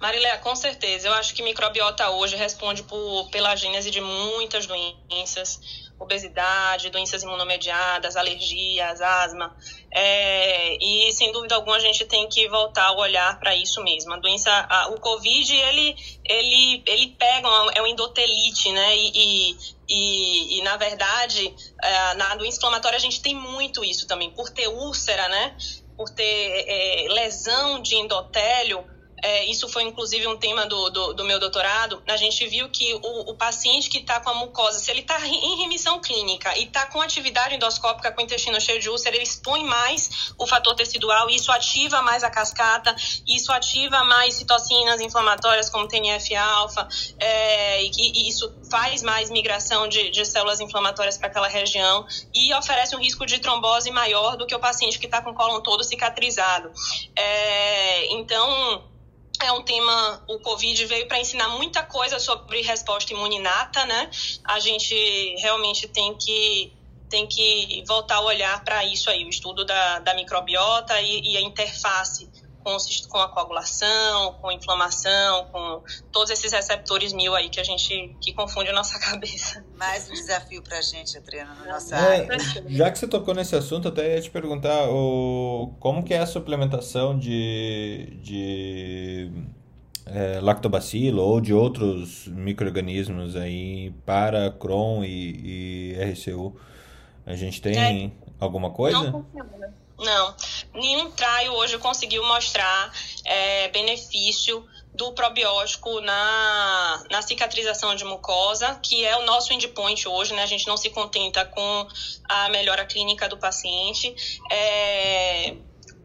Mariléa, com certeza. Eu acho que microbiota hoje responde por, pela gênese de muitas doenças, obesidade, doenças imunomediadas, alergias, asma. É, e sem dúvida alguma a gente tem que voltar o olhar para isso mesmo. A doença, a- o Covid, ele, ele, ele pega, uma- é um endotelite, né? E, e, e, e, na verdade, é, na doença inflamatória a gente tem muito isso também, por ter úlcera, né? Por ter é, lesão de endotélio, é, isso foi inclusive um tema do, do, do meu doutorado, a gente viu que o, o paciente que está com a mucosa, se ele está em remissão clínica e está com atividade endoscópica com o intestino cheio de úlcera, ele expõe mais o fator tecidual isso ativa mais a cascata, isso ativa mais citocinas inflamatórias como TNF-alfa, é, e, e isso faz mais migração de, de células inflamatórias para aquela região e oferece um risco de trombose maior do que o paciente que está com o cólon todo cicatrizado. É, então, é um tema, o Covid veio para ensinar muita coisa sobre resposta imuninata, né? A gente realmente tem que tem que voltar a olhar para isso aí, o estudo da, da microbiota e, e a interface com, com a coagulação, com a inflamação, com todos esses receptores mil aí que a gente que confunde a nossa cabeça. Mais um desafio para a gente, Adriana, na nossa É, área. já que você tocou nesse assunto, até ia te perguntar o, como que é a suplementação de, de é, lactobacilo ou de outros micro-organismos aí para Crohn e, e RCU. A gente tem alguma coisa? Não funciona. Não. Nenhum trial hoje conseguiu mostrar é, benefício do probiótico na, na cicatrização de mucosa, que é o nosso endpoint hoje, né? A gente não se contenta com a melhora clínica do paciente. É,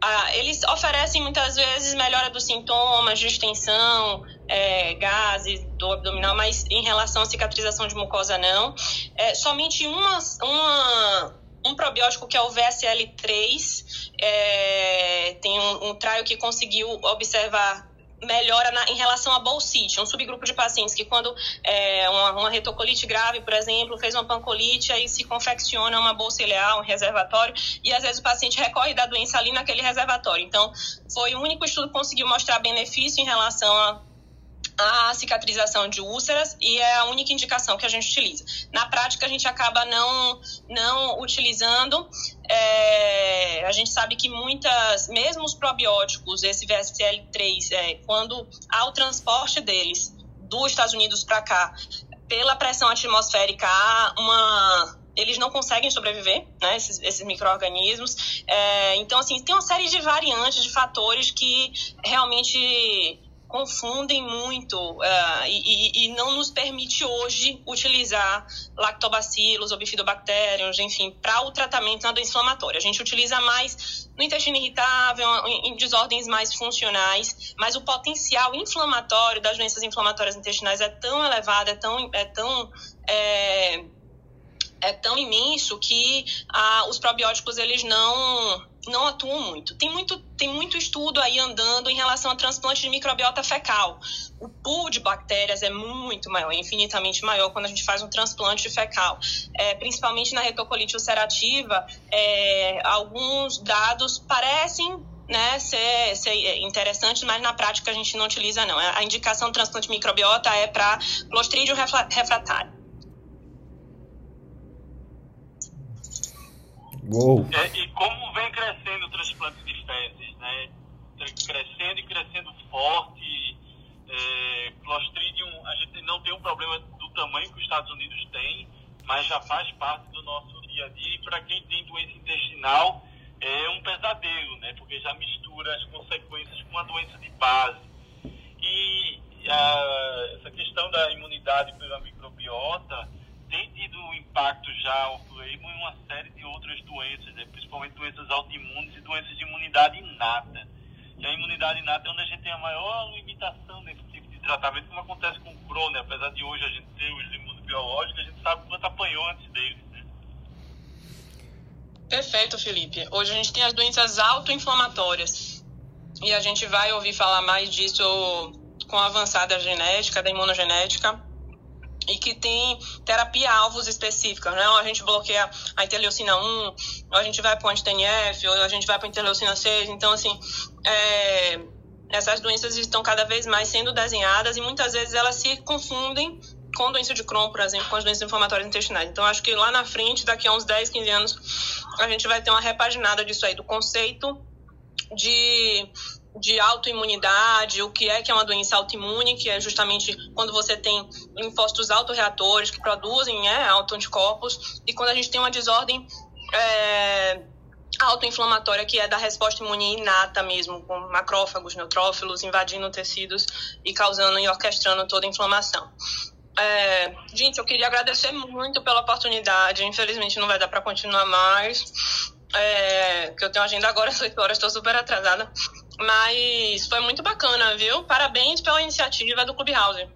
a- eles oferecem muitas vezes melhora dos sintomas, distensão, é, gases do abdominal, mas em relação à cicatrização de mucosa, não. É, somente uma, uma, um probiótico que é o VSL3, é, tem um, um trial que conseguiu observar melhora na, em relação a bolsite, um subgrupo de pacientes que quando é, uma, uma retocolite grave, por exemplo, fez uma pancolite, aí se confecciona uma bolsa ileal, um reservatório, e às vezes o paciente recorre da doença ali naquele reservatório. Então, foi o único estudo que conseguiu mostrar benefício em relação a a cicatrização de úlceras e é a única indicação que a gente utiliza. Na prática, a gente acaba não, não utilizando. é, a gente sabe que muitas, mesmo os probióticos, esse VSL3, é, quando há o transporte deles dos Estados Unidos para cá, pela pressão atmosférica, há uma eles não conseguem sobreviver, né, esses, esses micro-organismos. É, então, assim, tem uma série de variantes, de fatores que realmente confundem muito uh, e, e, não nos permite hoje utilizar lactobacilos ou bifidobactérios, enfim, para o tratamento na doença inflamatória. A gente utiliza mais no intestino irritável, em, em desordens mais funcionais, mas o potencial inflamatório das doenças inflamatórias intestinais é tão elevado, é tão, é tão é, é tão imenso que ah, os probióticos eles não não atuam muito. Tem muito tem muito estudo aí andando em relação ao transplante de microbiota fecal. O pool de bactérias é muito maior, infinitamente maior quando a gente faz um transplante fecal. É, principalmente na retocolite ulcerativa, é, alguns dados parecem né, ser, ser interessante, mas na prática a gente não utiliza não. A indicação do transplante de microbiota é para clostridium refratário. Uou. É, e como vem crescendo o transplante de fezes, né? Crescendo e crescendo forte. É, Clostridium, a gente não tem um problema do tamanho que os Estados Unidos têm, mas já faz parte do nosso dia a dia. E para quem tem doença intestinal, é um pesadelo, né? Porque já mistura as consequências com a doença de base. E a, essa questão da imunidade pela microbiota tem tido impacto já off-label em uma série de outras doenças, né? principalmente doenças autoimunes e doenças de imunidade inata. E a imunidade inata é onde a gente tem a maior limitação nesse tipo de tratamento, como acontece com o Crohn, né? apesar de hoje a gente ter os imunobiológicos, a gente sabe quanto apanhou antes deles. Né? Perfeito, Felipe. Hoje a gente tem as doenças autoinflamatórias. E a gente vai ouvir falar mais disso com a avançada genética, da imunogenética, e que tem terapia-alvos específicas, né? Ou a gente bloqueia a interleucina 1, ou a gente vai para o anti-TNF, ou a gente vai para a interleucina 6. Então, assim, é, essas doenças estão cada vez mais sendo desenhadas e muitas vezes elas se confundem com doença de Crohn, por exemplo, com as doenças inflamatórias intestinais. Então, acho que lá na frente, daqui a uns 10, 15 anos, a gente vai ter uma repaginada disso aí, do conceito de de autoimunidade, o que é que é uma doença autoimune, que é justamente quando você tem linfócitos autorreatores que produzem né, autoanticorpos, e quando a gente tem uma desordem é, autoinflamatória, que é da resposta imune inata mesmo, com macrófagos, neutrófilos invadindo tecidos e causando e orquestrando toda a inflamação. É, gente, eu queria agradecer muito pela oportunidade, infelizmente não vai dar para continuar mais, é, que eu tenho agenda agora às 8 horas, estou super atrasada. Mas foi muito bacana, viu? Parabéns pela iniciativa do Clubhouse.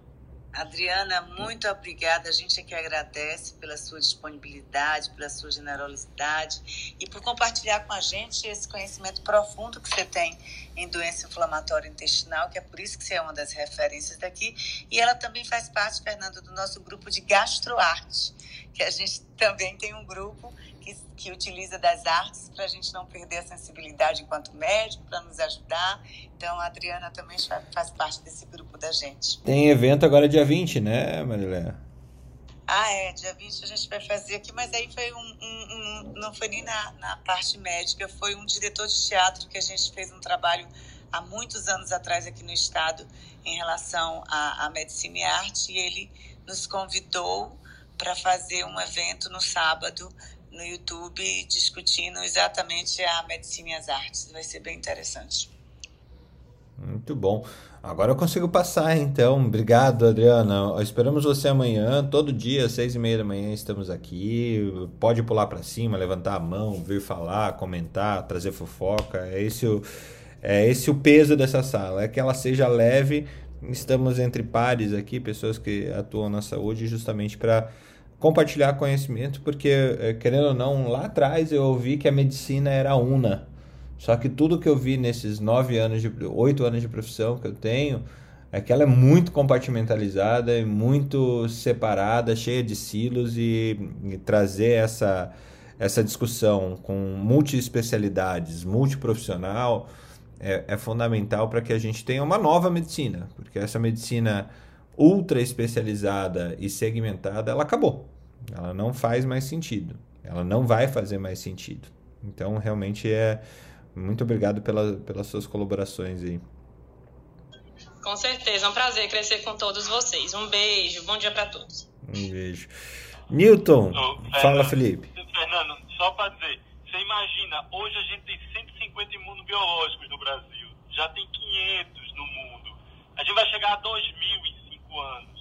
Adriana, muito obrigada. A gente é que agradece pela sua disponibilidade, pela sua generosidade e por compartilhar com a gente esse conhecimento profundo que você tem em doença inflamatória intestinal, que é por isso que você é uma das referências daqui. E ela também faz parte, Fernando, do nosso grupo de gastroarte, que a gente também tem um grupo que, que utiliza das artes para a gente não perder a sensibilidade enquanto médico, para nos ajudar. Então, a Adriana também faz parte desse grupo da gente. Tem evento agora dia 20, né, Marilé? Ah, é, dia 20 a gente vai fazer aqui, mas aí foi um, um, um, não foi nem na, na parte médica, foi um diretor de teatro que a gente fez um trabalho há muitos anos atrás aqui no estado em relação à, à medicina e arte, e ele nos convidou para fazer um evento no sábado no YouTube discutindo exatamente a medicina e as artes. Vai ser bem interessante. Muito bom. Agora eu consigo passar, então. Obrigado, Adriana. Esperamos você amanhã, todo dia, às seis e meia da manhã, estamos aqui. Pode pular para cima, levantar a mão, vir falar, comentar, trazer fofoca. É esse o, é esse o peso dessa sala. É que ela seja leve. Estamos entre pares aqui, pessoas que atuam na saúde, justamente para compartilhar conhecimento, porque, eh, querendo ou não, lá atrás eu ouvi que a medicina era una. Só que tudo que eu vi nesses nove anos, de oito anos de profissão que eu tenho, é que ela é muito compartimentalizada e muito separada, cheia de silos e, e trazer essa, essa discussão com multiespecialidades, multiprofissional, é, é fundamental para que a gente tenha uma nova medicina, porque essa medicina ultra especializada e segmentada, ela acabou. Ela não faz mais sentido. Ela não vai fazer mais sentido. Então, realmente é muito obrigado pela, pelas suas colaborações aí. Com certeza, é um prazer crescer com todos vocês. Um beijo, bom dia para todos. Um beijo. Newton, Ô, fala Fernando, Felipe. Fernando, só para dizer, você imagina, hoje a gente tem 150 imunobiológicos no Brasil, já tem 500 no mundo. A gente vai chegar a 2 mil em 5 anos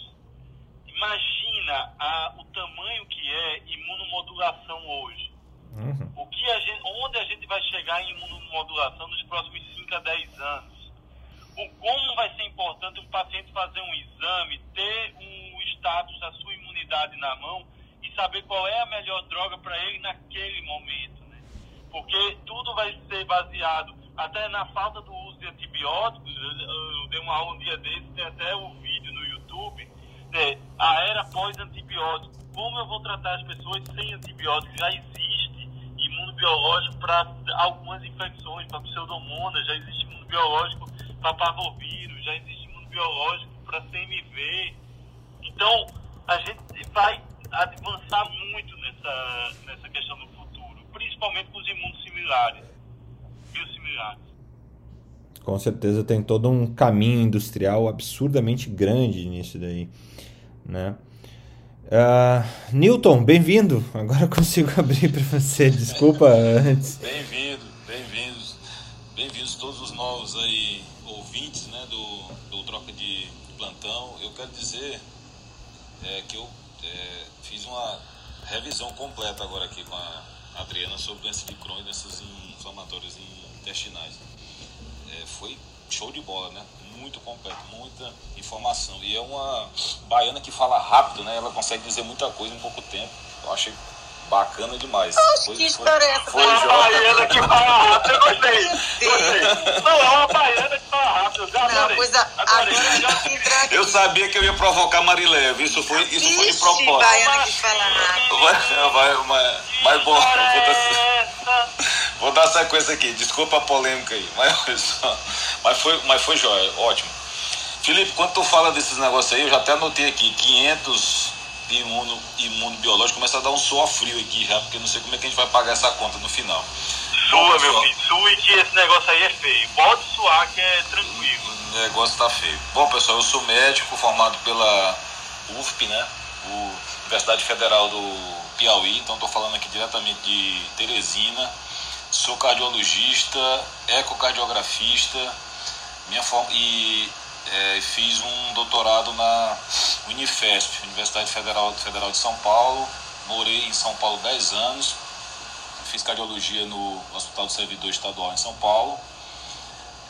imagina a, o tamanho que é imunomodulação hoje. Uhum. O que a gente, onde a gente vai chegar em imunomodulação nos próximos 5 a 10 anos? O como vai ser importante um paciente fazer um exame, ter um status da sua imunidade na mão e saber qual é a melhor droga para ele naquele momento. Né? Porque tudo vai ser baseado até na falta do uso de antibióticos. Eu, eu dei uma aula um dia desse, tem até o vídeo no YouTube é, a era pós-antibiótico. Como eu vou tratar as pessoas sem antibióticos? Já existe imunobiológico para algumas infecções, para pseudomonas, já existe imunobiológico para parvovírus, já existe imunobiológico para CMV. Então, a gente vai avançar muito nessa, nessa questão no futuro, principalmente com os imunossimilares, biosimilares. Com certeza tem todo um caminho industrial absurdamente grande nisso daí, né? Uh, Newton, bem-vindo. Agora eu consigo abrir para você. Desculpa antes. Bem-vindo, bem-vindos, bem-vindos todos os novos aí ouvintes, né, do, do troca de plantão. Eu quero dizer é, que eu é, fiz uma revisão completa agora aqui com a Adriana sobre doença de Crohn e doenças inflamatórias intestinais. É, foi show de bola, né? Muito completo, muita informação. E é uma baiana que fala rápido, né? Ela consegue dizer muita coisa em pouco tempo. Eu achei bacana demais. Oxe, foi, que história é essa? Foi uma baiana que fala rápido, eu gostei. gostei. Não, é uma baiana que fala rápido, eu já Não, pois a, agora eu sabia que eu ia provocar Marileve, isso foi, isso Ixi, foi de propósito. baiana que fala rápido. Vai, vai, mas, mas bom, vou dar, dar sequência aqui. Desculpa a polêmica aí, mas, mas, foi, mas foi jóia, ótimo. Felipe, quando tu fala desses negócios aí, eu já até anotei aqui, 500 imuno, imuno biológico, começa a dar um suor frio aqui já, porque não sei como é que a gente vai pagar essa conta no final. Sua, meu filho, sua e que esse negócio aí é feio. Pode suar que é tranquilo. O negócio tá feio. Bom, pessoal, eu sou médico formado pela UFP, né? O Universidade Federal do Piauí, então estou falando aqui diretamente de Teresina. Sou cardiologista, ecocardiografista, minha e é, fiz um doutorado na Unifesp, Universidade Federal, Federal de São Paulo. Morei em São Paulo 10 anos. Fiz cardiologia no Hospital do Servidor Estadual em São Paulo.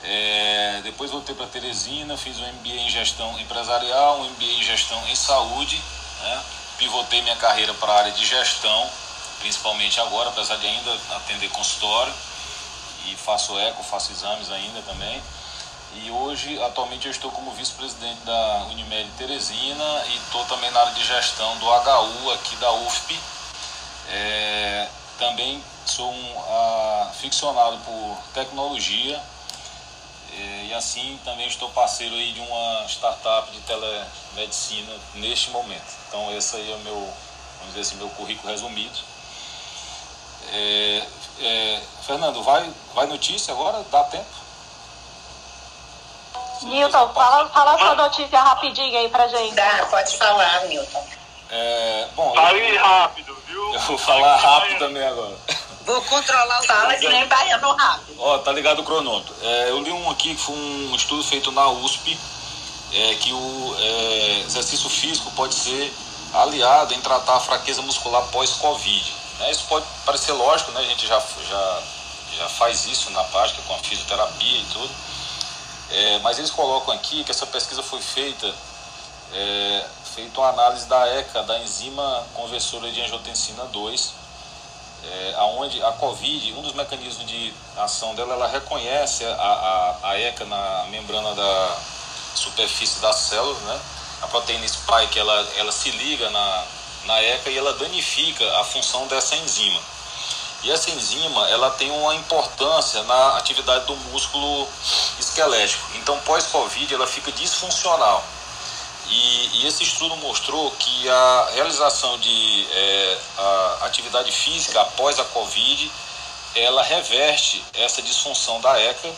É, depois voltei para Teresina, fiz um MBA em gestão empresarial, um MBA em gestão em saúde. Né? Pivotei minha carreira para a área de gestão, principalmente agora, apesar de ainda atender consultório. E faço eco, faço exames ainda também. E hoje, atualmente, eu estou como vice-presidente da Unimed Teresina e estou também na área de gestão do HU aqui da UFP. É, também sou um a, ficcionado por tecnologia é, e assim também estou parceiro aí de uma startup de telemedicina neste momento. Então esse aí é o meu, vamos dizer assim, meu currículo resumido. É, é, Fernando, vai, vai notícia agora? Dá tempo? Newton, fala, fala sua notícia rapidinho aí pra gente. Dá, pode falar, Newton. É, bom, Fale rápido, viu? eu vou falar rápido também agora. Vou controlar o fala que nem baiano rápido. Ó, tá ligado o cronômetro. É, eu li um aqui que foi um estudo feito na USP, é, que o é, exercício físico pode ser aliado em tratar a fraqueza muscular pós-Covid. Né? Isso pode parecer lógico, né? A gente já, já, já faz isso na prática com a fisioterapia e tudo. É, mas eles colocam aqui que essa pesquisa foi feita, é, feita uma análise da ECA, da enzima conversora de angiotensina 2, é, aonde a COVID, um dos mecanismos de ação dela, ela reconhece a, a, a ECA na membrana da superfície das células, né? A proteína spike, ela, ela se liga na, na ECA e ela danifica a função dessa enzima. E essa enzima, ela tem uma importância na atividade do músculo esquelético. Então, pós-Covid, ela fica disfuncional. E, e, esse estudo mostrou que a realização de é, atividade física após a Covid, ela reverte essa disfunção da ECA.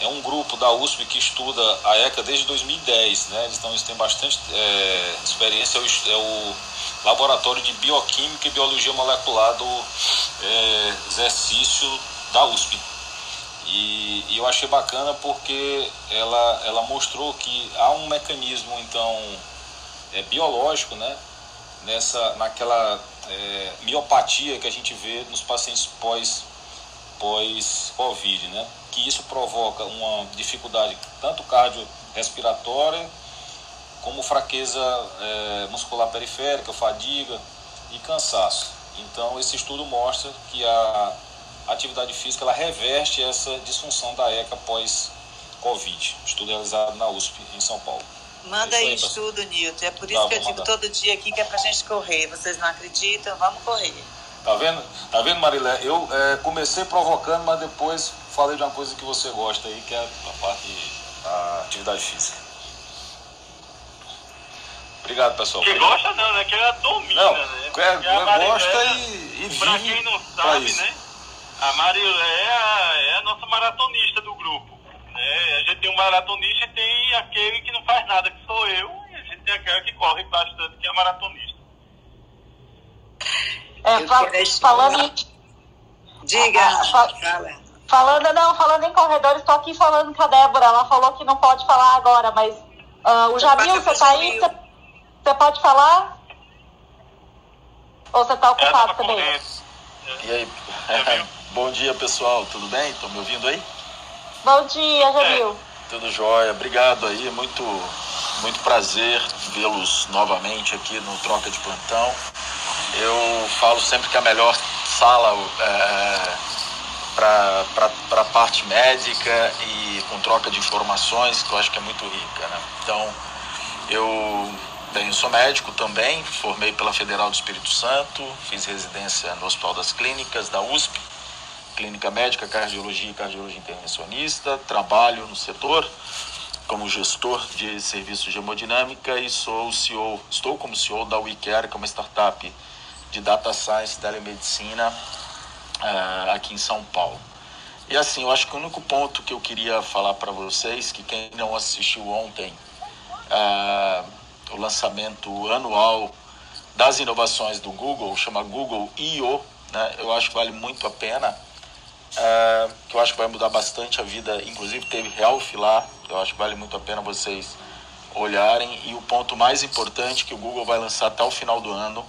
É um grupo da USP que estuda a ECA desde 2010, né? Então eles têm bastante é, experiência, é o Laboratório de Bioquímica e Biologia Molecular do é, exercício da USP. E, e, eu achei bacana porque ela, ela mostrou que há um mecanismo então é, biológico né, nessa, naquela é, miopatia que a gente vê nos pacientes pós, pós-Covid, né, que isso provoca uma dificuldade tanto cardiorrespiratória como fraqueza é, muscular periférica, fadiga e cansaço. Então, esse estudo mostra que a atividade física ela reverte essa disfunção da ECA pós-Covid. Estudo realizado na USP, em São Paulo. Manda aí estudo, Nilton. É por isso tá, que eu digo mandar. todo dia aqui que é pra gente correr. Vocês não acreditam? Vamos correr. Tá vendo? Tá vendo, Marilé? Eu é, comecei provocando, mas depois falei de uma coisa que você gosta aí, que é a parte da atividade física. Obrigado, pessoal. Que gosta não, né? Que ela domina, não, né? É, é, gosta e, e vive Pra quem não sabe, né? A Marilé é a, é a nossa maratonista do grupo. Né? A gente tem um maratonista e tem aquele que não faz nada, que sou eu, e a gente tem aquela que corre bastante, que é a maratonista. É, fal falando em... Diga, ah, fal Falando, não, falando em corredores, estou aqui falando com a Débora, ela falou que não pode falar agora, mas uh, o Jamil, você está aí? Você pode falar? Ou você está ocupado também? E aí? Bom dia, pessoal. Tudo bem? Estão me ouvindo aí? Bom dia, Jamil. É, tudo jóia. Obrigado aí. Muito, muito prazer vê-los novamente aqui no Troca de Plantão. Eu falo sempre que a melhor sala é, para a parte médica e com troca de informações, que eu acho que é muito rica. Né? Então, eu, bem, eu sou médico também, formei pela Federal do Espírito Santo, fiz residência no Hospital das Clínicas da USP, Clínica Médica, Cardiologia e Cardiologia Intervencionista, trabalho no setor como gestor de serviços de hemodinâmica e sou CEO, estou como CEO da WeCare, que é uma startup de Data Science e Telemedicina uh, aqui em São Paulo. E assim, eu acho que o único ponto que eu queria falar para vocês, que quem não assistiu ontem, uh, o lançamento anual das inovações do Google, chama Google I.O., né? eu acho que vale muito a pena, uh, que eu acho que vai mudar bastante a vida, inclusive teve Health lá, eu acho que vale muito a pena vocês olharem, e o ponto mais importante que o Google vai lançar até o final do ano,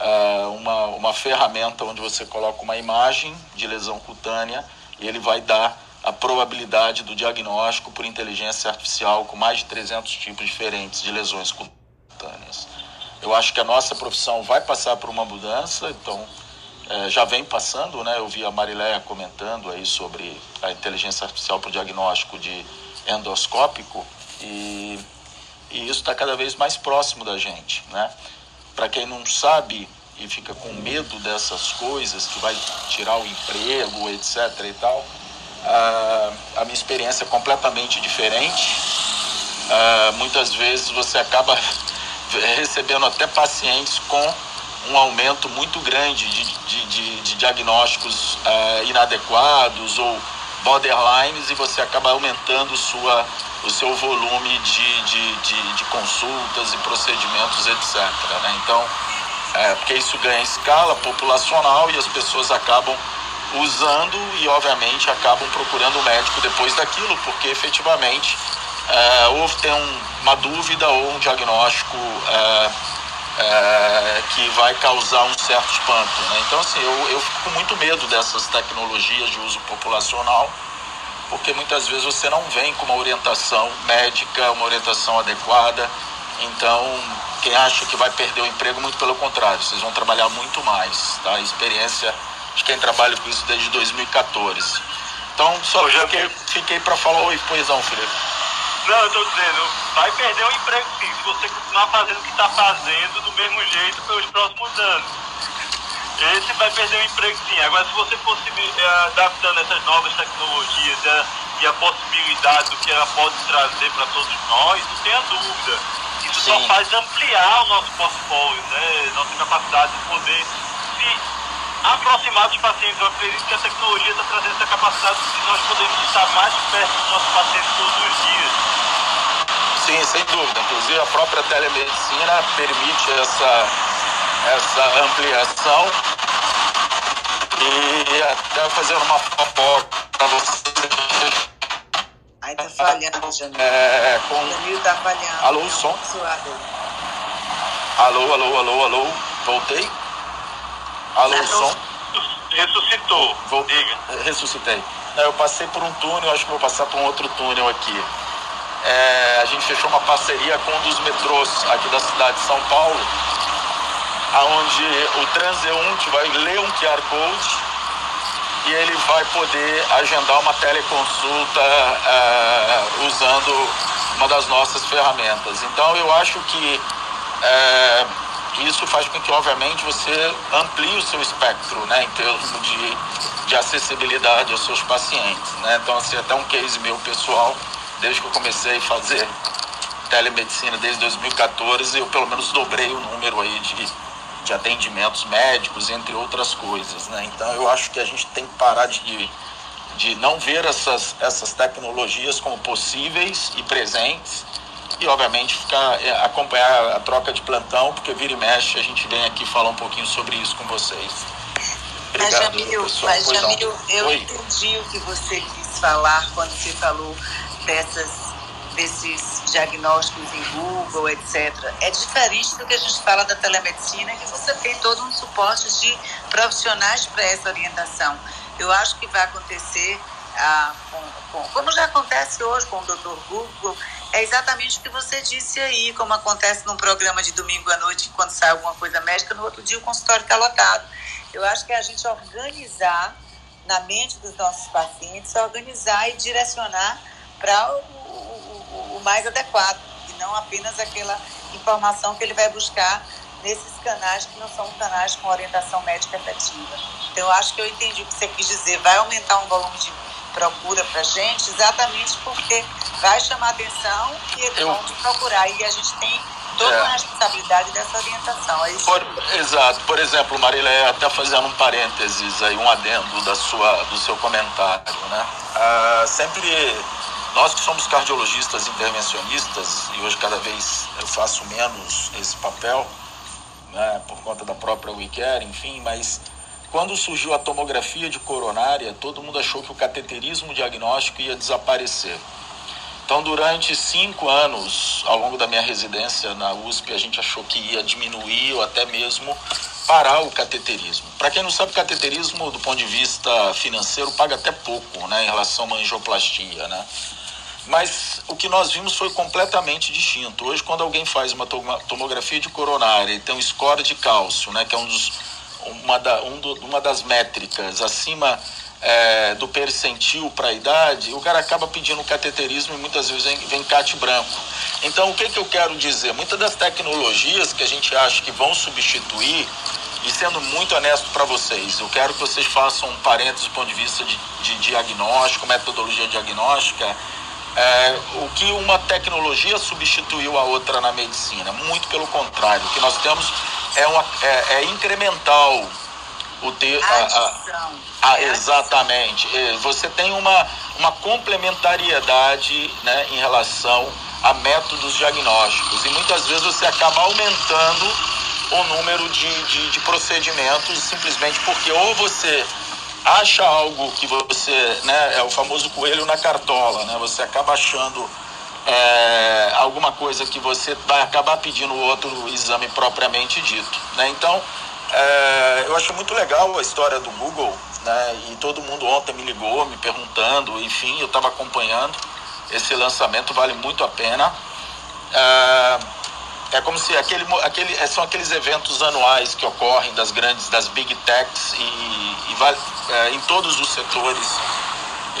uh, uma, uma ferramenta onde você coloca uma imagem de lesão cutânea e ele vai dar a probabilidade do diagnóstico por inteligência artificial com mais de 300 tipos diferentes de lesões cutâneas. Eu acho que a nossa profissão vai passar por uma mudança, então é, já vem passando, né? Eu vi a Mariléia comentando aí sobre a inteligência artificial para o diagnóstico de endoscópico e, e isso está cada vez mais próximo da gente, né? Para quem não sabe e fica com medo dessas coisas, que vai tirar o emprego, etc. e tal, a, a minha experiência é completamente diferente. muitas vezes você acaba recebendo até pacientes com um aumento muito grande de, de, de, de diagnósticos uh, inadequados ou borderlines e você acaba aumentando sua, o seu volume de, de, de, de consultas e procedimentos, etc. Né? Então, é, porque isso ganha escala populacional e as pessoas acabam usando e, obviamente, acabam procurando o médico depois daquilo, porque efetivamente é, ou tem um, uma dúvida ou um diagnóstico é, é, que vai causar um certo espanto. Né? Então, assim, eu, eu fico com muito medo dessas tecnologias de uso populacional porque muitas vezes você não vem com uma orientação médica, uma orientação adequada. Então, quem acha que vai perder o emprego, muito pelo contrário, vocês vão trabalhar muito mais, tá? A experiência de quem trabalha com isso desde 2014. Então, só já fiquei, fiquei para falar, oi, poisão, Felipe. Não, eu estou dizendo, vai perder o emprego sim, se você continuar fazendo o que está fazendo do mesmo jeito pelos próximos anos. Esse vai perder o emprego sim. Agora, se você fosse é, adaptando essas novas tecnologias é, e a possibilidade do que ela pode trazer para todos nós, não tenha dúvida. Isso sim. só faz ampliar o nosso portfólio, né? nossa capacidade de poder se aproximar dos pacientes. Eu acredito que a tecnologia está trazendo essa capacidade de nós podermos estar mais perto dos nossos pacientes todos os dias. Sim, sem dúvida. Inclusive a própria telemedicina permite essa essa ampliação e até fazer uma fofoca para você. Aí tá falhando, Janil. É, com... Janil tá falhando. Alô, o som? Alô, alô, alô, alô. Voltei? Alô, o som? Ressuscitou. Voltei. Ressuscitei. Eu passei por um túnel, acho que vou passar por um outro túnel aqui. É, a gente fechou uma parceria com um dos metrôs aqui da cidade de São Paulo aonde o transeunte vai ler um QR Code e ele vai poder agendar uma teleconsulta uh, usando uma das nossas ferramentas. Então eu acho que uh, isso faz com que, obviamente, você amplie o seu espectro né, em termos de, de acessibilidade aos seus pacientes. Né? Então, assim, até um case meu pessoal, desde que eu comecei a fazer telemedicina desde 2014, eu pelo menos dobrei o número aí de de atendimentos médicos, entre outras coisas. Né? Então eu acho que a gente tem que parar de, de não ver essas, essas tecnologias como possíveis e presentes e obviamente ficar é, acompanhar a troca de plantão, porque vira e mexe a gente vem aqui falar um pouquinho sobre isso com vocês. Obrigado, mas Jamil, mas, Jamil eu Oi. entendi o que você quis falar quando você falou dessas, desses diagnósticos em Google, etc. É diferente do que a gente fala da telemedicina, que você tem todo um suporte de profissionais para essa orientação. Eu acho que vai acontecer, ah, com, com, como já acontece hoje com o Dr. Google, é exatamente o que você disse aí, como acontece num programa de domingo à noite, quando sai alguma coisa médica, no outro dia o consultório está lotado. Eu acho que é a gente organizar na mente dos nossos pacientes, organizar e direcionar para o, o, o, mais adequado, e não apenas aquela informação que ele vai buscar nesses canais que não são canais com orientação médica efetiva. Então, eu acho que eu entendi o que você quis dizer. Vai aumentar um volume de procura para gente exatamente porque vai chamar atenção e eles vão te procurar. E a gente tem toda é. a responsabilidade dessa orientação. É? Por, exato. Por exemplo, Marília, até fazendo um parênteses aí, um adendo da sua, do seu comentário, né? Ah, sempre nós que somos cardiologistas intervencionistas, e hoje cada vez eu faço menos esse papel, né, por conta da própria WeCare, enfim, mas quando surgiu a tomografia de coronária, todo mundo achou que o cateterismo diagnóstico ia desaparecer. Então, durante cinco anos, ao longo da minha residência na USP, a gente achou que ia diminuir ou até mesmo parar o cateterismo. Para quem não sabe, cateterismo, do ponto de vista financeiro, paga até pouco né, em relação à angioplastia. Né? Mas o que nós vimos foi completamente distinto. Hoje, quando alguém faz uma tomografia de coronária e tem um score de cálcio, né, que é um dos uma, da, um do, uma das métricas acima é, do percentil para a idade, o cara acaba pedindo cateterismo e muitas vezes vem, vem CAT branco. Então, o que, que eu quero dizer? Muitas das tecnologias que a gente acha que vão substituir, e sendo muito honesto para vocês, eu quero que vocês façam um parênteses do ponto de vista de, de diagnóstico, metodologia diagnóstica, é, o que uma tecnologia substituiu a outra na medicina. Muito pelo contrário, o que nós temos é, uma, é, é incremental o ter a, a, a, exatamente. Você tem uma, uma complementariedade né, em relação a métodos diagnósticos. E muitas vezes você acaba aumentando o número de, de, de procedimentos simplesmente porque ou você acha algo que você, né, é o famoso coelho na cartola, né, você acaba achando é, alguma coisa que você vai acabar pedindo outro exame propriamente dito. Né? Então, é, eu acho muito legal a história do Google, né? e todo mundo ontem me ligou, me perguntando, enfim, eu estava acompanhando. Esse lançamento vale muito a pena. É, é como se aquele, aquele, é, são aqueles eventos anuais que ocorrem das grandes, das big techs e, e vale, é, em todos os setores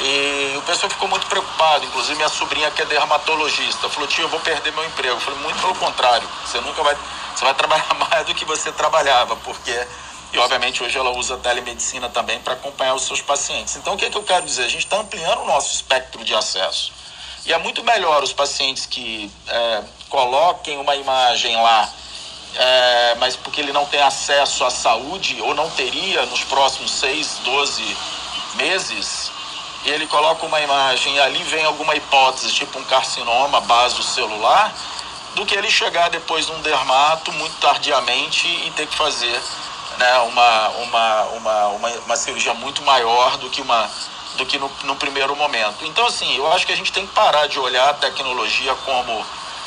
e o pessoal ficou muito preocupado, inclusive minha sobrinha que é dermatologista, falou, tio, eu vou perder meu emprego. Eu falei, muito pelo contrário, você nunca vai, você vai trabalhar mais do que você trabalhava, porque, e obviamente hoje ela usa telemedicina também para acompanhar os seus pacientes. Então o que, é que eu quero dizer? A gente está ampliando o nosso espectro de acesso. E é muito melhor os pacientes que é, coloquem uma imagem lá, é, mas porque ele não tem acesso à saúde, ou não teria nos próximos 6, 12 meses, e ele coloca uma imagem e ali vem alguma hipótese, tipo um carcinoma base celular, do que ele chegar depois num dermato muito tardiamente e ter que fazer né, uma, uma, uma, uma, uma cirurgia muito maior do que, uma, do que no, no primeiro momento. Então, assim, eu acho que a gente tem que parar de olhar a tecnologia como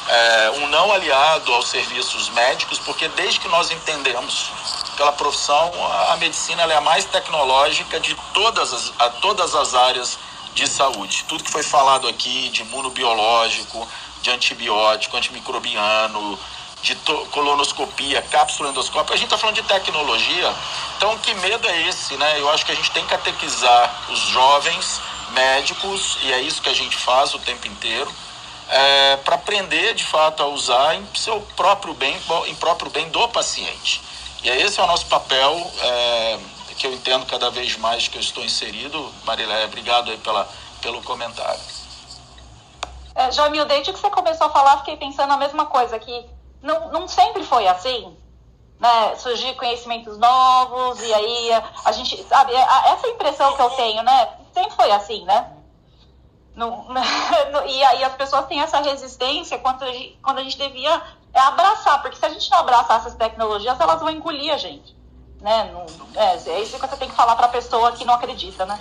é, um não aliado aos serviços médicos, porque desde que nós entendemos pela profissão, a medicina é a mais tecnológica de todas as, a todas as áreas de saúde. Tudo que foi falado aqui de imunobiológico, de antibiótico, antimicrobiano, de colonoscopia, cápsula endoscópica, a gente está falando de tecnologia. Então, que medo é esse, né? Eu acho que a gente tem que catequizar os jovens médicos, e é isso que a gente faz o tempo inteiro, é, para aprender de fato a usar em seu próprio bem, em próprio bem do paciente. E esse é o nosso papel, é, que eu entendo cada vez mais que eu estou inserido. Marilé, obrigado aí pela, pelo comentário. É, Jamil, desde que você começou a falar, fiquei pensando a mesma coisa, que não, não sempre foi assim. né, surgir conhecimentos novos, e aí a, gente, sabe, a, essa impressão que eu tenho, né, sempre foi assim, né? No, no, e aí as pessoas têm essa resistência quando a gente, quando a gente devia abraçar, porque se a gente não abraçar essas tecnologias, elas vão engolir a gente. Né? Não, é, é isso que você tem que falar para a pessoa que não acredita, né?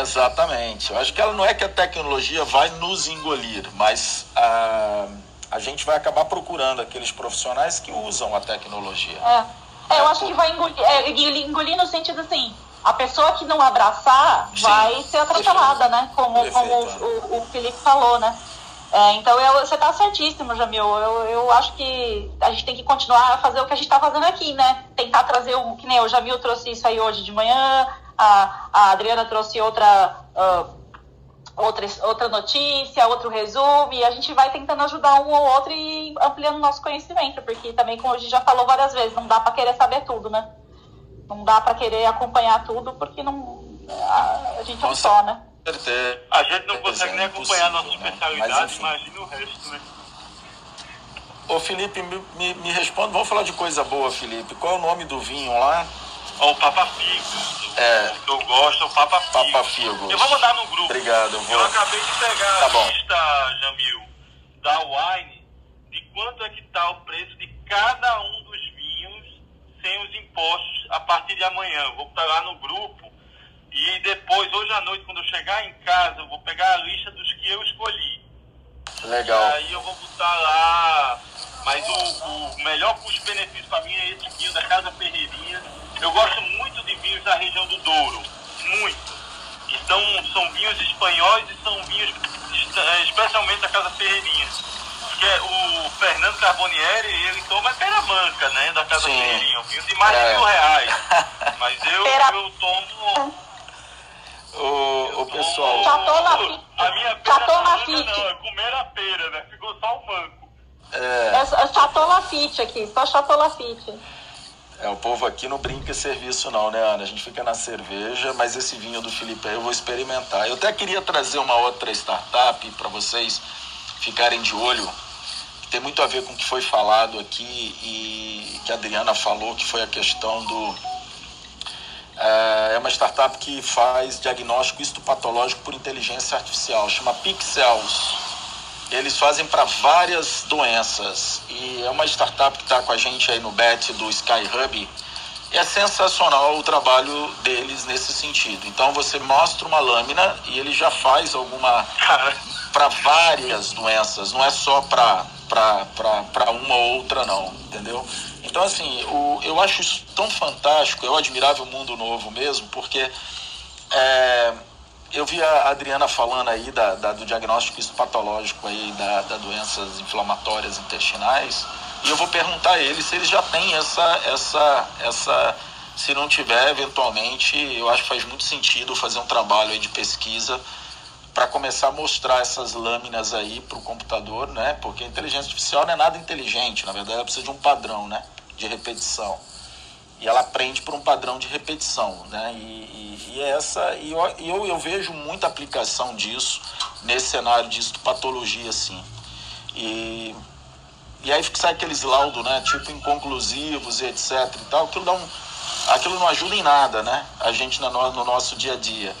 Exatamente. Eu acho que ela não é que a tecnologia vai nos engolir, mas a, a gente vai acabar procurando aqueles profissionais que usam a tecnologia. É, é eu acho que vai engolir, é, engolir no sentido assim, a pessoa que não abraçar Sim, vai ser atropelada, né? Como, como o, o, o, Felipe falou, né? É, então eu, você está certíssimo, Jamil. Eu, eu acho que a gente tem que continuar a fazer o que a gente está fazendo aqui, né? Tentar trazer um. Que nem o Jamil trouxe isso aí hoje de manhã, a, a Adriana trouxe outra. Uh, outra, outra notícia, outro resumo, e a gente vai tentando ajudar um ou outro e ampliando o nosso conhecimento, porque também, como a gente já falou várias vezes, não dá para querer saber tudo, né? Não dá para querer acompanhar tudo porque não a, a gente é um só, né? A gente não consegue nem acompanhar a nossa né? especialidade, imagina o resto, né? Ô Felipe, me, me, me responda, vamos falar de coisa boa, Felipe. Qual é o nome do vinho lá? O Papa Figo. É. O que eu gosto é o Papa Figo. Papa Figo. Eu vou mandar no grupo. Obrigado. Eu, vou... eu acabei de pegar tá a bom. lista, Jamil, da Wine, de quanto é que tá o preço de cada um dos sem os impostos a partir de amanhã. vou botar lá no grupo e depois, hoje à noite, quando eu chegar em casa, eu vou pegar a lista dos que eu escolhi. Legal. E aí eu vou botar lá. Mas o, o melhor custo-benefício para mim é esse vinho da Casa Ferreirinha. Eu gosto muito de vinhos da região do Douro. Muito. Então são vinhos espanhóis e são vinhos especialmente da Casa Ferreirinha que é o Fernando Carbonieri, ele toma pera manca, né? Da Casa Ferreirinha, um vinho de mais de mil reais. Mas eu, eu tomo. O, o pessoal. Chateau Lafitte. A minha manca Lafitte. não, é comer a pera, né? Ficou só o manco. É, É Chateau Lafitte aqui, só Chateau Lafitte. é, o povo aqui não brinca serviço, não, né, Ana? A gente fica na cerveja, mas esse vinho do Felipe aí eu vou experimentar. Eu até queria trazer uma outra startup para vocês ficarem de olho tem muito a ver com o que foi falado aqui e que a Adriana falou, que foi a questão do. É uma startup que faz diagnóstico histopatológico por inteligência artificial, chama Pixels. Eles fazem para várias doenças e é uma startup que está com a gente aí no BET do Sky Hub. É sensacional o trabalho deles nesse sentido. Então você mostra uma lâmina e ele já faz alguma para várias doenças, não é só para para uma ou outra, não, entendeu? Então, assim, o, eu acho isso tão fantástico, eu admirável mundo novo mesmo, porque é, eu vi a Adriana falando aí da, da do diagnóstico patológico aí da, da doenças inflamatórias intestinais, e eu vou perguntar a ele se ele já tem essa, essa, essa, se não tiver, eventualmente, eu acho que faz muito sentido fazer um trabalho de pesquisa para começar a mostrar essas lâminas aí para o computador, né? Porque a inteligência artificial não é nada inteligente, na verdade ela precisa de um padrão, né? De repetição. E ela aprende por um padrão de repetição, né? E, e, e é essa, e eu, eu, vejo muita aplicação disso nesse cenário de histopatologia, assim. E, e aí sai aqueles laudos, né? Tipo inconclusivos e etc e tal. Aquilo, dá um, aquilo não ajuda em nada, né? A gente no, no nosso dia a dia.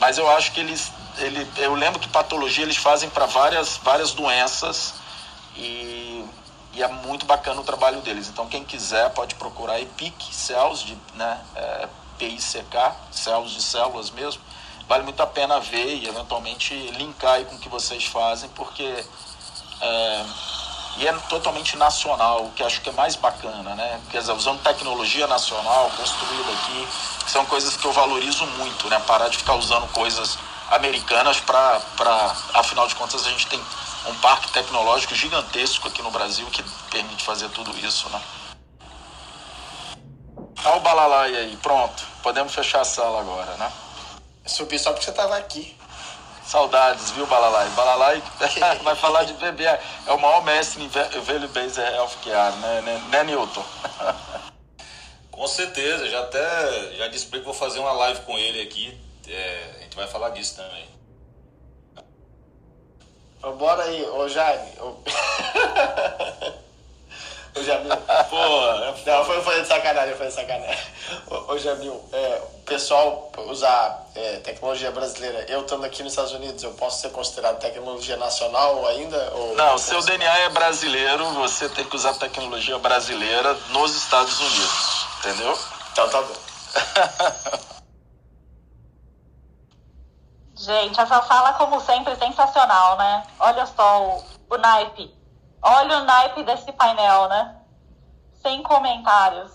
Mas eu acho que eles ele, eu lembro que patologia eles fazem para várias, várias doenças e, e, é muito bacana o trabalho deles. Então, quem quiser pode procurar EPIC, Cells, de, né, é, PICK, cells de células mesmo. Vale muito a pena ver e eventualmente linkar com o que vocês fazem, porque é, e é totalmente nacional, o que acho que é mais bacana, né? Quer dizer, usando tecnologia nacional, construída aqui, são coisas que eu valorizo muito, né? Parar de ficar usando coisas americanas para, afinal de contas, a gente tem um parque tecnológico gigantesco aqui no Brasil que permite fazer tudo isso, né? Olha o balalai aí, pronto. Podemos fechar a sala agora, né? Subi só porque você estava aqui. Saudades, viu, Balalai? Balalai vai falar de bebê. É o maior mestre em velho based healthcare, né, né, né Newton? Com certeza, já até já disse para que vou fazer uma live com ele aqui. É, a gente vai falar disso também. Bora aí, ô Jaime. Ô, Jamil. Porra, é Não, foi, foi de sacanagem, foi de sacanagem. Ô, ô Jamil, é, o pessoal usar é, tecnologia brasileira, eu estando aqui nos Estados Unidos, eu posso ser considerado tecnologia nacional ainda? Ou Não, seu DNA é brasileiro, você tem que usar tecnologia brasileira nos Estados Unidos, entendeu? Então tá bom. Gente, essa sala, como sempre, sensacional, né? Olha só o, o naipe. Olha o naipe desse painel, né? Sem comentários.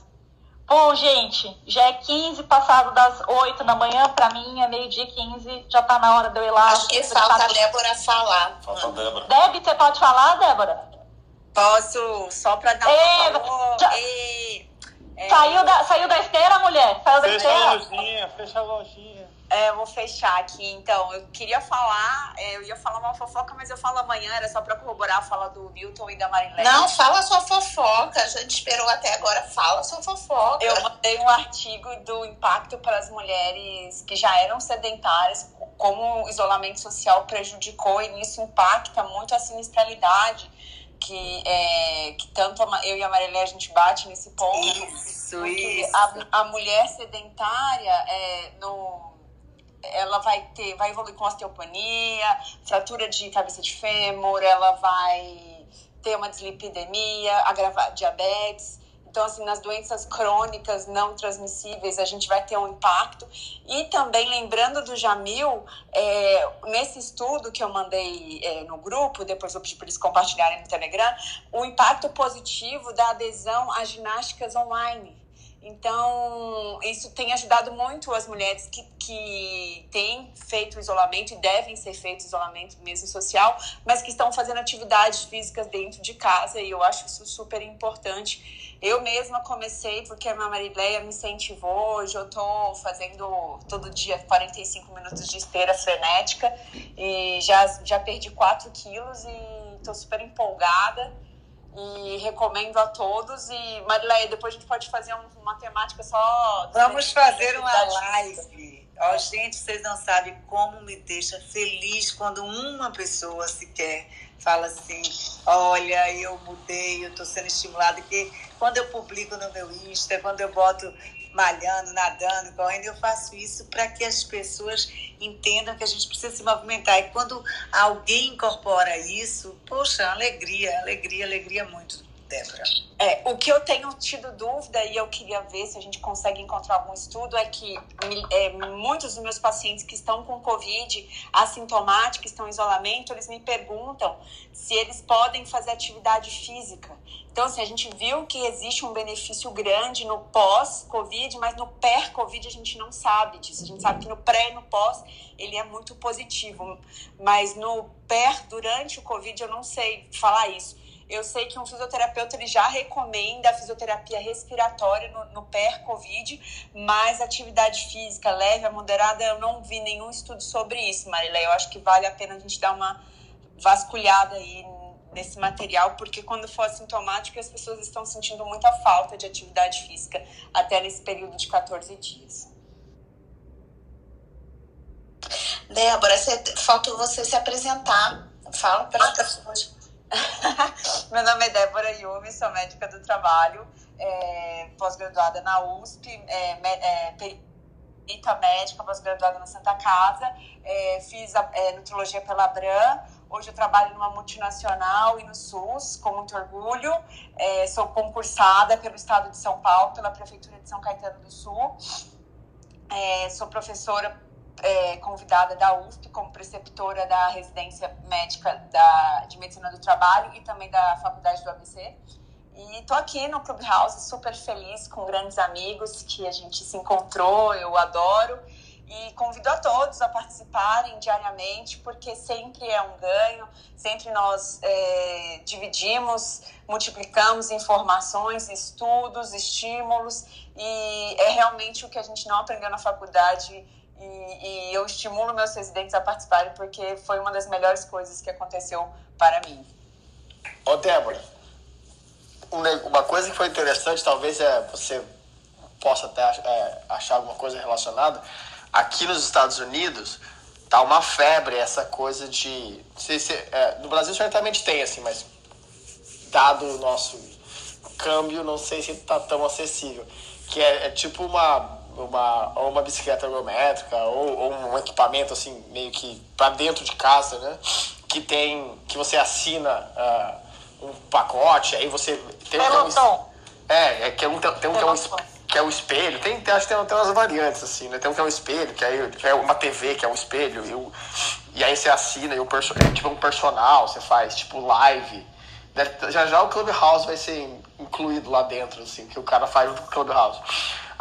Pô, gente, já é 15 passado das 8 da manhã, pra mim é meio-dia 15, já tá na hora de eu ir lá. Acho que falta a Débora falar. Falta a Débora. Deb, você pode falar, Débora? Posso, só pra dar um favor. já- é, Saiu, da, saiu da esteira, mulher? Saiu da Fecha a esteira? lojinha, fecha a lojinha. É, eu vou fechar aqui, então. Eu queria falar, é, eu ia falar uma fofoca, mas eu falo amanhã, era só pra corroborar a fala do Milton e da Marilene. Não, fala sua fofoca. A gente esperou até agora. Fala sua fofoca. Eu mandei um artigo do impacto para as mulheres que já eram sedentárias, como o isolamento social prejudicou e nisso impacta muito a sinistralidade, que, é, que tanto eu e a Marilé a gente bate nesse ponto. Isso, isso. A, a mulher sedentária é, no, ela vai ter, vai evoluir com osteopenia, fratura de cabeça de fêmur, ela vai ter uma dislipidemia, agravar diabetes. Então, assim, nas doenças crônicas não transmissíveis, a gente vai ter um impacto. E também, lembrando do Jamil, é, nesse estudo que eu mandei é, no grupo, depois eu pedi para eles compartilharem no Telegram, o impacto positivo da adesão às ginásticas online. Então, isso tem ajudado muito as mulheres que, que têm feito isolamento e devem ser feito isolamento mesmo social, mas que estão fazendo atividades físicas dentro de casa e eu acho isso super importante. Eu mesma comecei porque a minha Marileia me incentivou, hoje eu tô fazendo todo dia 45 minutos de esteira frenética e já, já perdi 4 quilos e tô super empolgada e recomendo a todos. E, Marileia, depois a gente pode fazer um- uma temática só. Vamos fazer uma física. live. Ó, gente, vocês não sabem como me deixa feliz quando uma pessoa sequer fala assim: olha, eu mudei, eu tô sendo estimulada. Porque quando eu publico no meu Insta, quando eu boto malhando, nadando, correndo, eu faço isso para que as pessoas entendam que a gente precisa se movimentar. E quando alguém incorpora isso, poxa, alegria, alegria, alegria muito, Débora. É, o que eu tenho tido dúvida e eu queria ver se a gente consegue encontrar algum estudo é que é, muitos dos meus pacientes que estão com Covid assintomáticos, estão em isolamento, eles me perguntam se eles podem fazer atividade física. Então, assim, a gente viu que existe um benefício grande no pós-Covid, mas no pré-Covid a gente não sabe disso. A gente sabe que no pré e no pós ele é muito positivo, mas no pré, durante o Covid, eu não sei falar isso. Eu sei que um fisioterapeuta ele já recomenda a fisioterapia respiratória no, no pré-Covid, mas atividade física leve a moderada, eu não vi nenhum estudo sobre isso, Marilé. Eu acho que vale a pena a gente dar uma vasculhada aí nesse material, porque quando for assintomático, as pessoas estão sentindo muita falta de atividade física até nesse período de 14 dias. Débora, você, falta você se apresentar. Fala para as pessoas. Meu nome é Débora Yumi, sou médica do trabalho, é, pós-graduada na USP, é, é, perita médica, pós-graduada na Santa Casa, é, fiz a, é, nutrologia pela Abram, hoje eu trabalho numa multinacional e no SUS, com muito orgulho, É, sou concursada pelo Estado de São Paulo, pela Prefeitura de São Caetano do Sul, É, sou professora é, convidada da USP como preceptora da residência médica da, de medicina do trabalho e também da faculdade do ABC. E tô aqui no Clubhouse super feliz com grandes amigos que a gente se encontrou, eu adoro. E convido a todos a participarem diariamente, porque sempre é um ganho, sempre nós é, dividimos, multiplicamos informações, estudos, estímulos, e é realmente o que a gente não aprendeu na faculdade e, e eu estimulo meus residentes a participarem porque foi uma das melhores coisas que aconteceu para mim. Ô, Débora, um uma coisa que foi interessante, talvez é, você possa até é, achar alguma coisa relacionada. Aqui nos Estados Unidos, tá uma febre essa coisa de. sei se- é, no Brasil certamente tem, assim, mas dado o nosso câmbio, não sei se tá tão acessível. Que é, é tipo uma, uma, ou uma bicicleta ergométrica, ou, ou, um equipamento assim, meio que para dentro de casa, né? Que tem. que você assina uh, um pacote, aí você tem um. É, é que é um, tem um que é um que é o espelho. Tem, acho que tem, tem umas variantes, assim, né? Tem um que é o espelho, que, aí, que é uma TV, que é um espelho. E, o, e aí você assina, e o perso, é tipo um personal, você faz, tipo, live. Já já o Clubhouse vai ser incluído lá dentro, assim, que o cara faz no Clubhouse.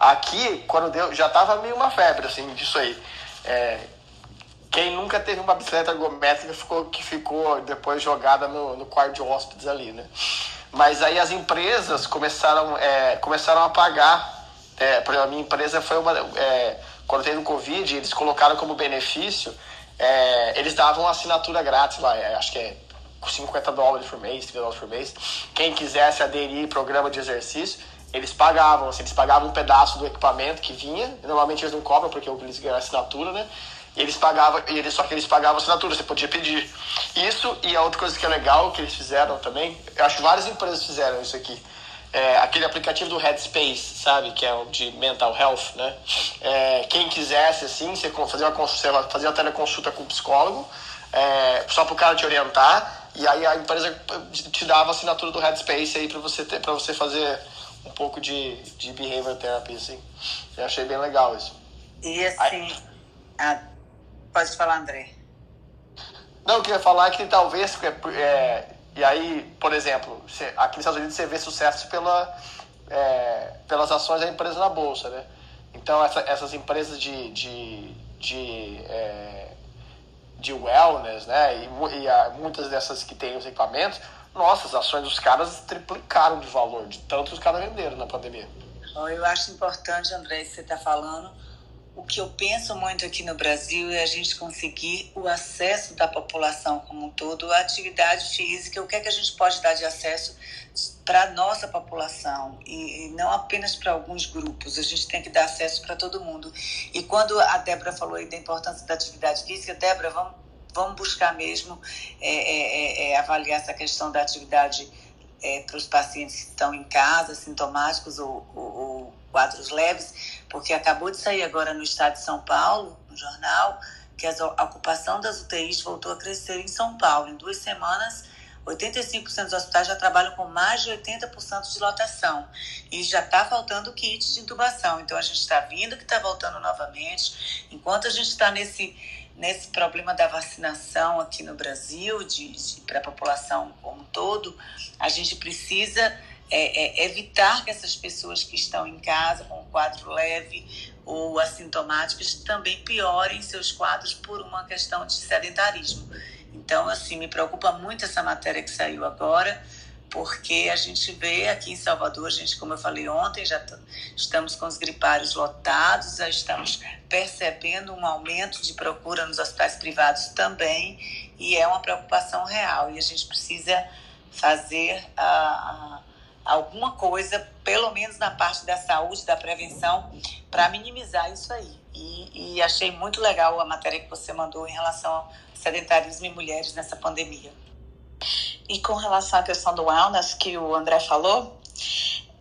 Aqui, quando deu, já tava meio uma febre, assim, disso aí. É, quem nunca teve uma bicicleta ergométrica ficou, que ficou depois jogada no, no quarto de hóspedes ali, né? Mas aí as empresas começaram, é, começaram a pagar é, a minha empresa foi uma. É, quando teve o Covid, eles colocaram como benefício, é, eles davam assinatura grátis lá, é, acho que é 50 dólares por mês, 30 dólares por mês. Quem quisesse aderir ao programa de exercício, eles pagavam, assim, eles pagavam um pedaço do equipamento que vinha, normalmente eles não cobram porque eles ganham assinatura, né? E eles pagavam, e eles, só que eles pagavam assinatura, você podia pedir. Isso e a outra coisa que é legal que eles fizeram também, eu acho que várias empresas fizeram isso aqui é, aquele aplicativo do Headspace, sabe, que é o de mental health, né? É, quem quisesse, assim, você fazer uma, você fazer uma teleconsulta com o psicólogo, é, só para o cara te orientar, e aí a empresa te dava a assinatura do Headspace aí para você você fazer um pouco de, de behavior therapy, assim. Eu achei bem legal isso. E assim, a... pode falar, André. Não, eu queria falar que talvez é, e aí, por exemplo, aqui nos Estados Unidos você vê sucesso pela, é, pelas ações da empresa na bolsa, né? Então essa, essas empresas de, de, de, é, de wellness, né? E, e a, muitas dessas que têm os equipamentos, nossa, as ações dos caras triplicaram de valor, de tanto os caras venderam na pandemia. Eu acho importante, André, que você está falando, o que eu penso muito aqui no Brasil é a gente conseguir o acesso da população como um todo à atividade física, o que é que a gente pode dar de acesso para a nossa população e, não apenas para alguns grupos, a gente tem que dar acesso para todo mundo. E quando a Débora falou aí da importância da atividade física, Débora, vamos, vamos buscar mesmo é, é, é, é avaliar essa questão da atividade é, para os pacientes que estão em casa, sintomáticos ou, ou, ou quadros leves, porque acabou de sair agora no estado de São Paulo, no jornal, que a ocupação das UTIs voltou a crescer em São Paulo. Em duas semanas, 85% dos hospitais já trabalham com mais de 80% de lotação. E já está faltando kit de intubação. Então, a gente está vindo que está voltando novamente. Enquanto a gente está nesse, nesse problema da vacinação aqui no Brasil, de, de para a população como um todo, a gente precisa é, é, evitar que essas pessoas que estão em casa com quadro leve ou assintomáticos também piorem seus quadros por uma questão de sedentarismo. Então, assim, me preocupa muito essa matéria que saiu agora, porque a gente vê aqui em Salvador, a gente, como eu falei ontem, já estamos com os gripários lotados, já estamos percebendo um aumento de procura nos hospitais privados também, e é uma preocupação real, e a gente precisa fazer a, a alguma coisa, pelo menos na parte da saúde, da prevenção, para minimizar isso aí. E, e, achei muito legal a matéria que você mandou em relação ao sedentarismo em mulheres nessa pandemia. E com relação à questão do wellness que o André falou,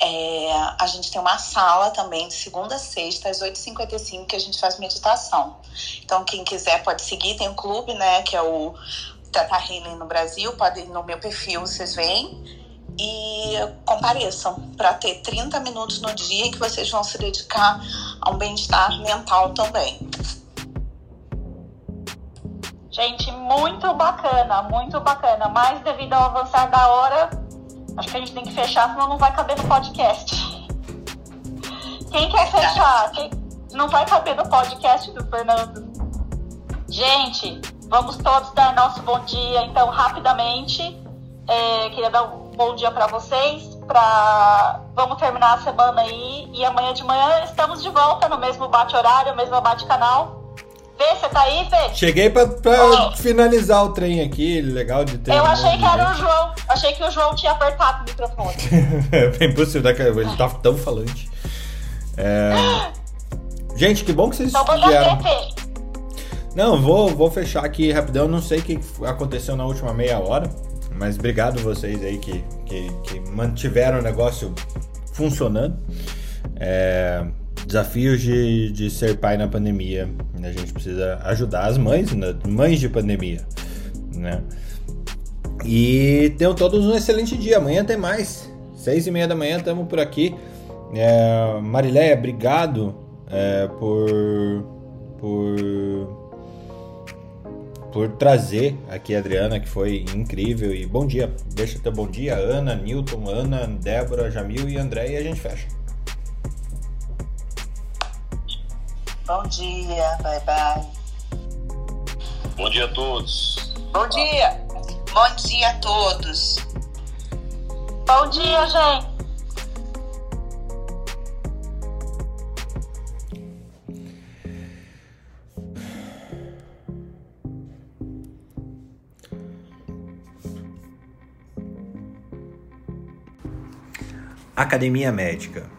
é, a gente tem uma sala também de segunda a sexta, às 8h55, que a gente faz meditação. Então, quem quiser pode seguir, tem um clube, né, que é o Tata Healing no Brasil, pode ir no meu perfil, vocês veem e compareçam para ter 30 minutos no dia que vocês vão se dedicar a um bem-estar mental também. Gente, muito bacana, muito bacana. Mas devido ao avançar da hora, acho que a gente tem que fechar, senão não vai caber no podcast. Quem quer fechar? Quem... Não vai caber no podcast do Fernando. Gente, vamos todos dar nosso bom dia, então, rapidamente. É, queria dar um bom dia para vocês. Pra... Vamos terminar a semana aí. E amanhã de manhã estamos de volta no mesmo bate-horário, mesmo bate-canal. Vê, você tá aí, Vê? Cheguei pra, pra finalizar o trem aqui, legal de ter. Eu achei que era o João. Achei que o João tinha apertado o microfone. é impossível, ele tava tão falante. É... Gente, que bom que vocês então, vieram. Não, vou, vou fechar aqui rapidão. Não sei o que aconteceu na última meia hora mas obrigado vocês aí que, que, que mantiveram o negócio funcionando. É, desafios de, de ser pai na pandemia. A gente precisa ajudar as mães, né? mães de pandemia, né? E tenham todos um excelente dia. Amanhã tem mais. Seis e meia da manhã estamos por aqui. É, obrigado é, por, por por trazer aqui a Adriana, que foi incrível. E bom dia, deixa teu bom dia, Ana, Newton, Ana, Débora, Jamil e André, e a gente fecha. Bom dia, bye bye. Bom dia a todos. Bom dia. Bom dia a todos. Bom dia, gente. Academia Médica.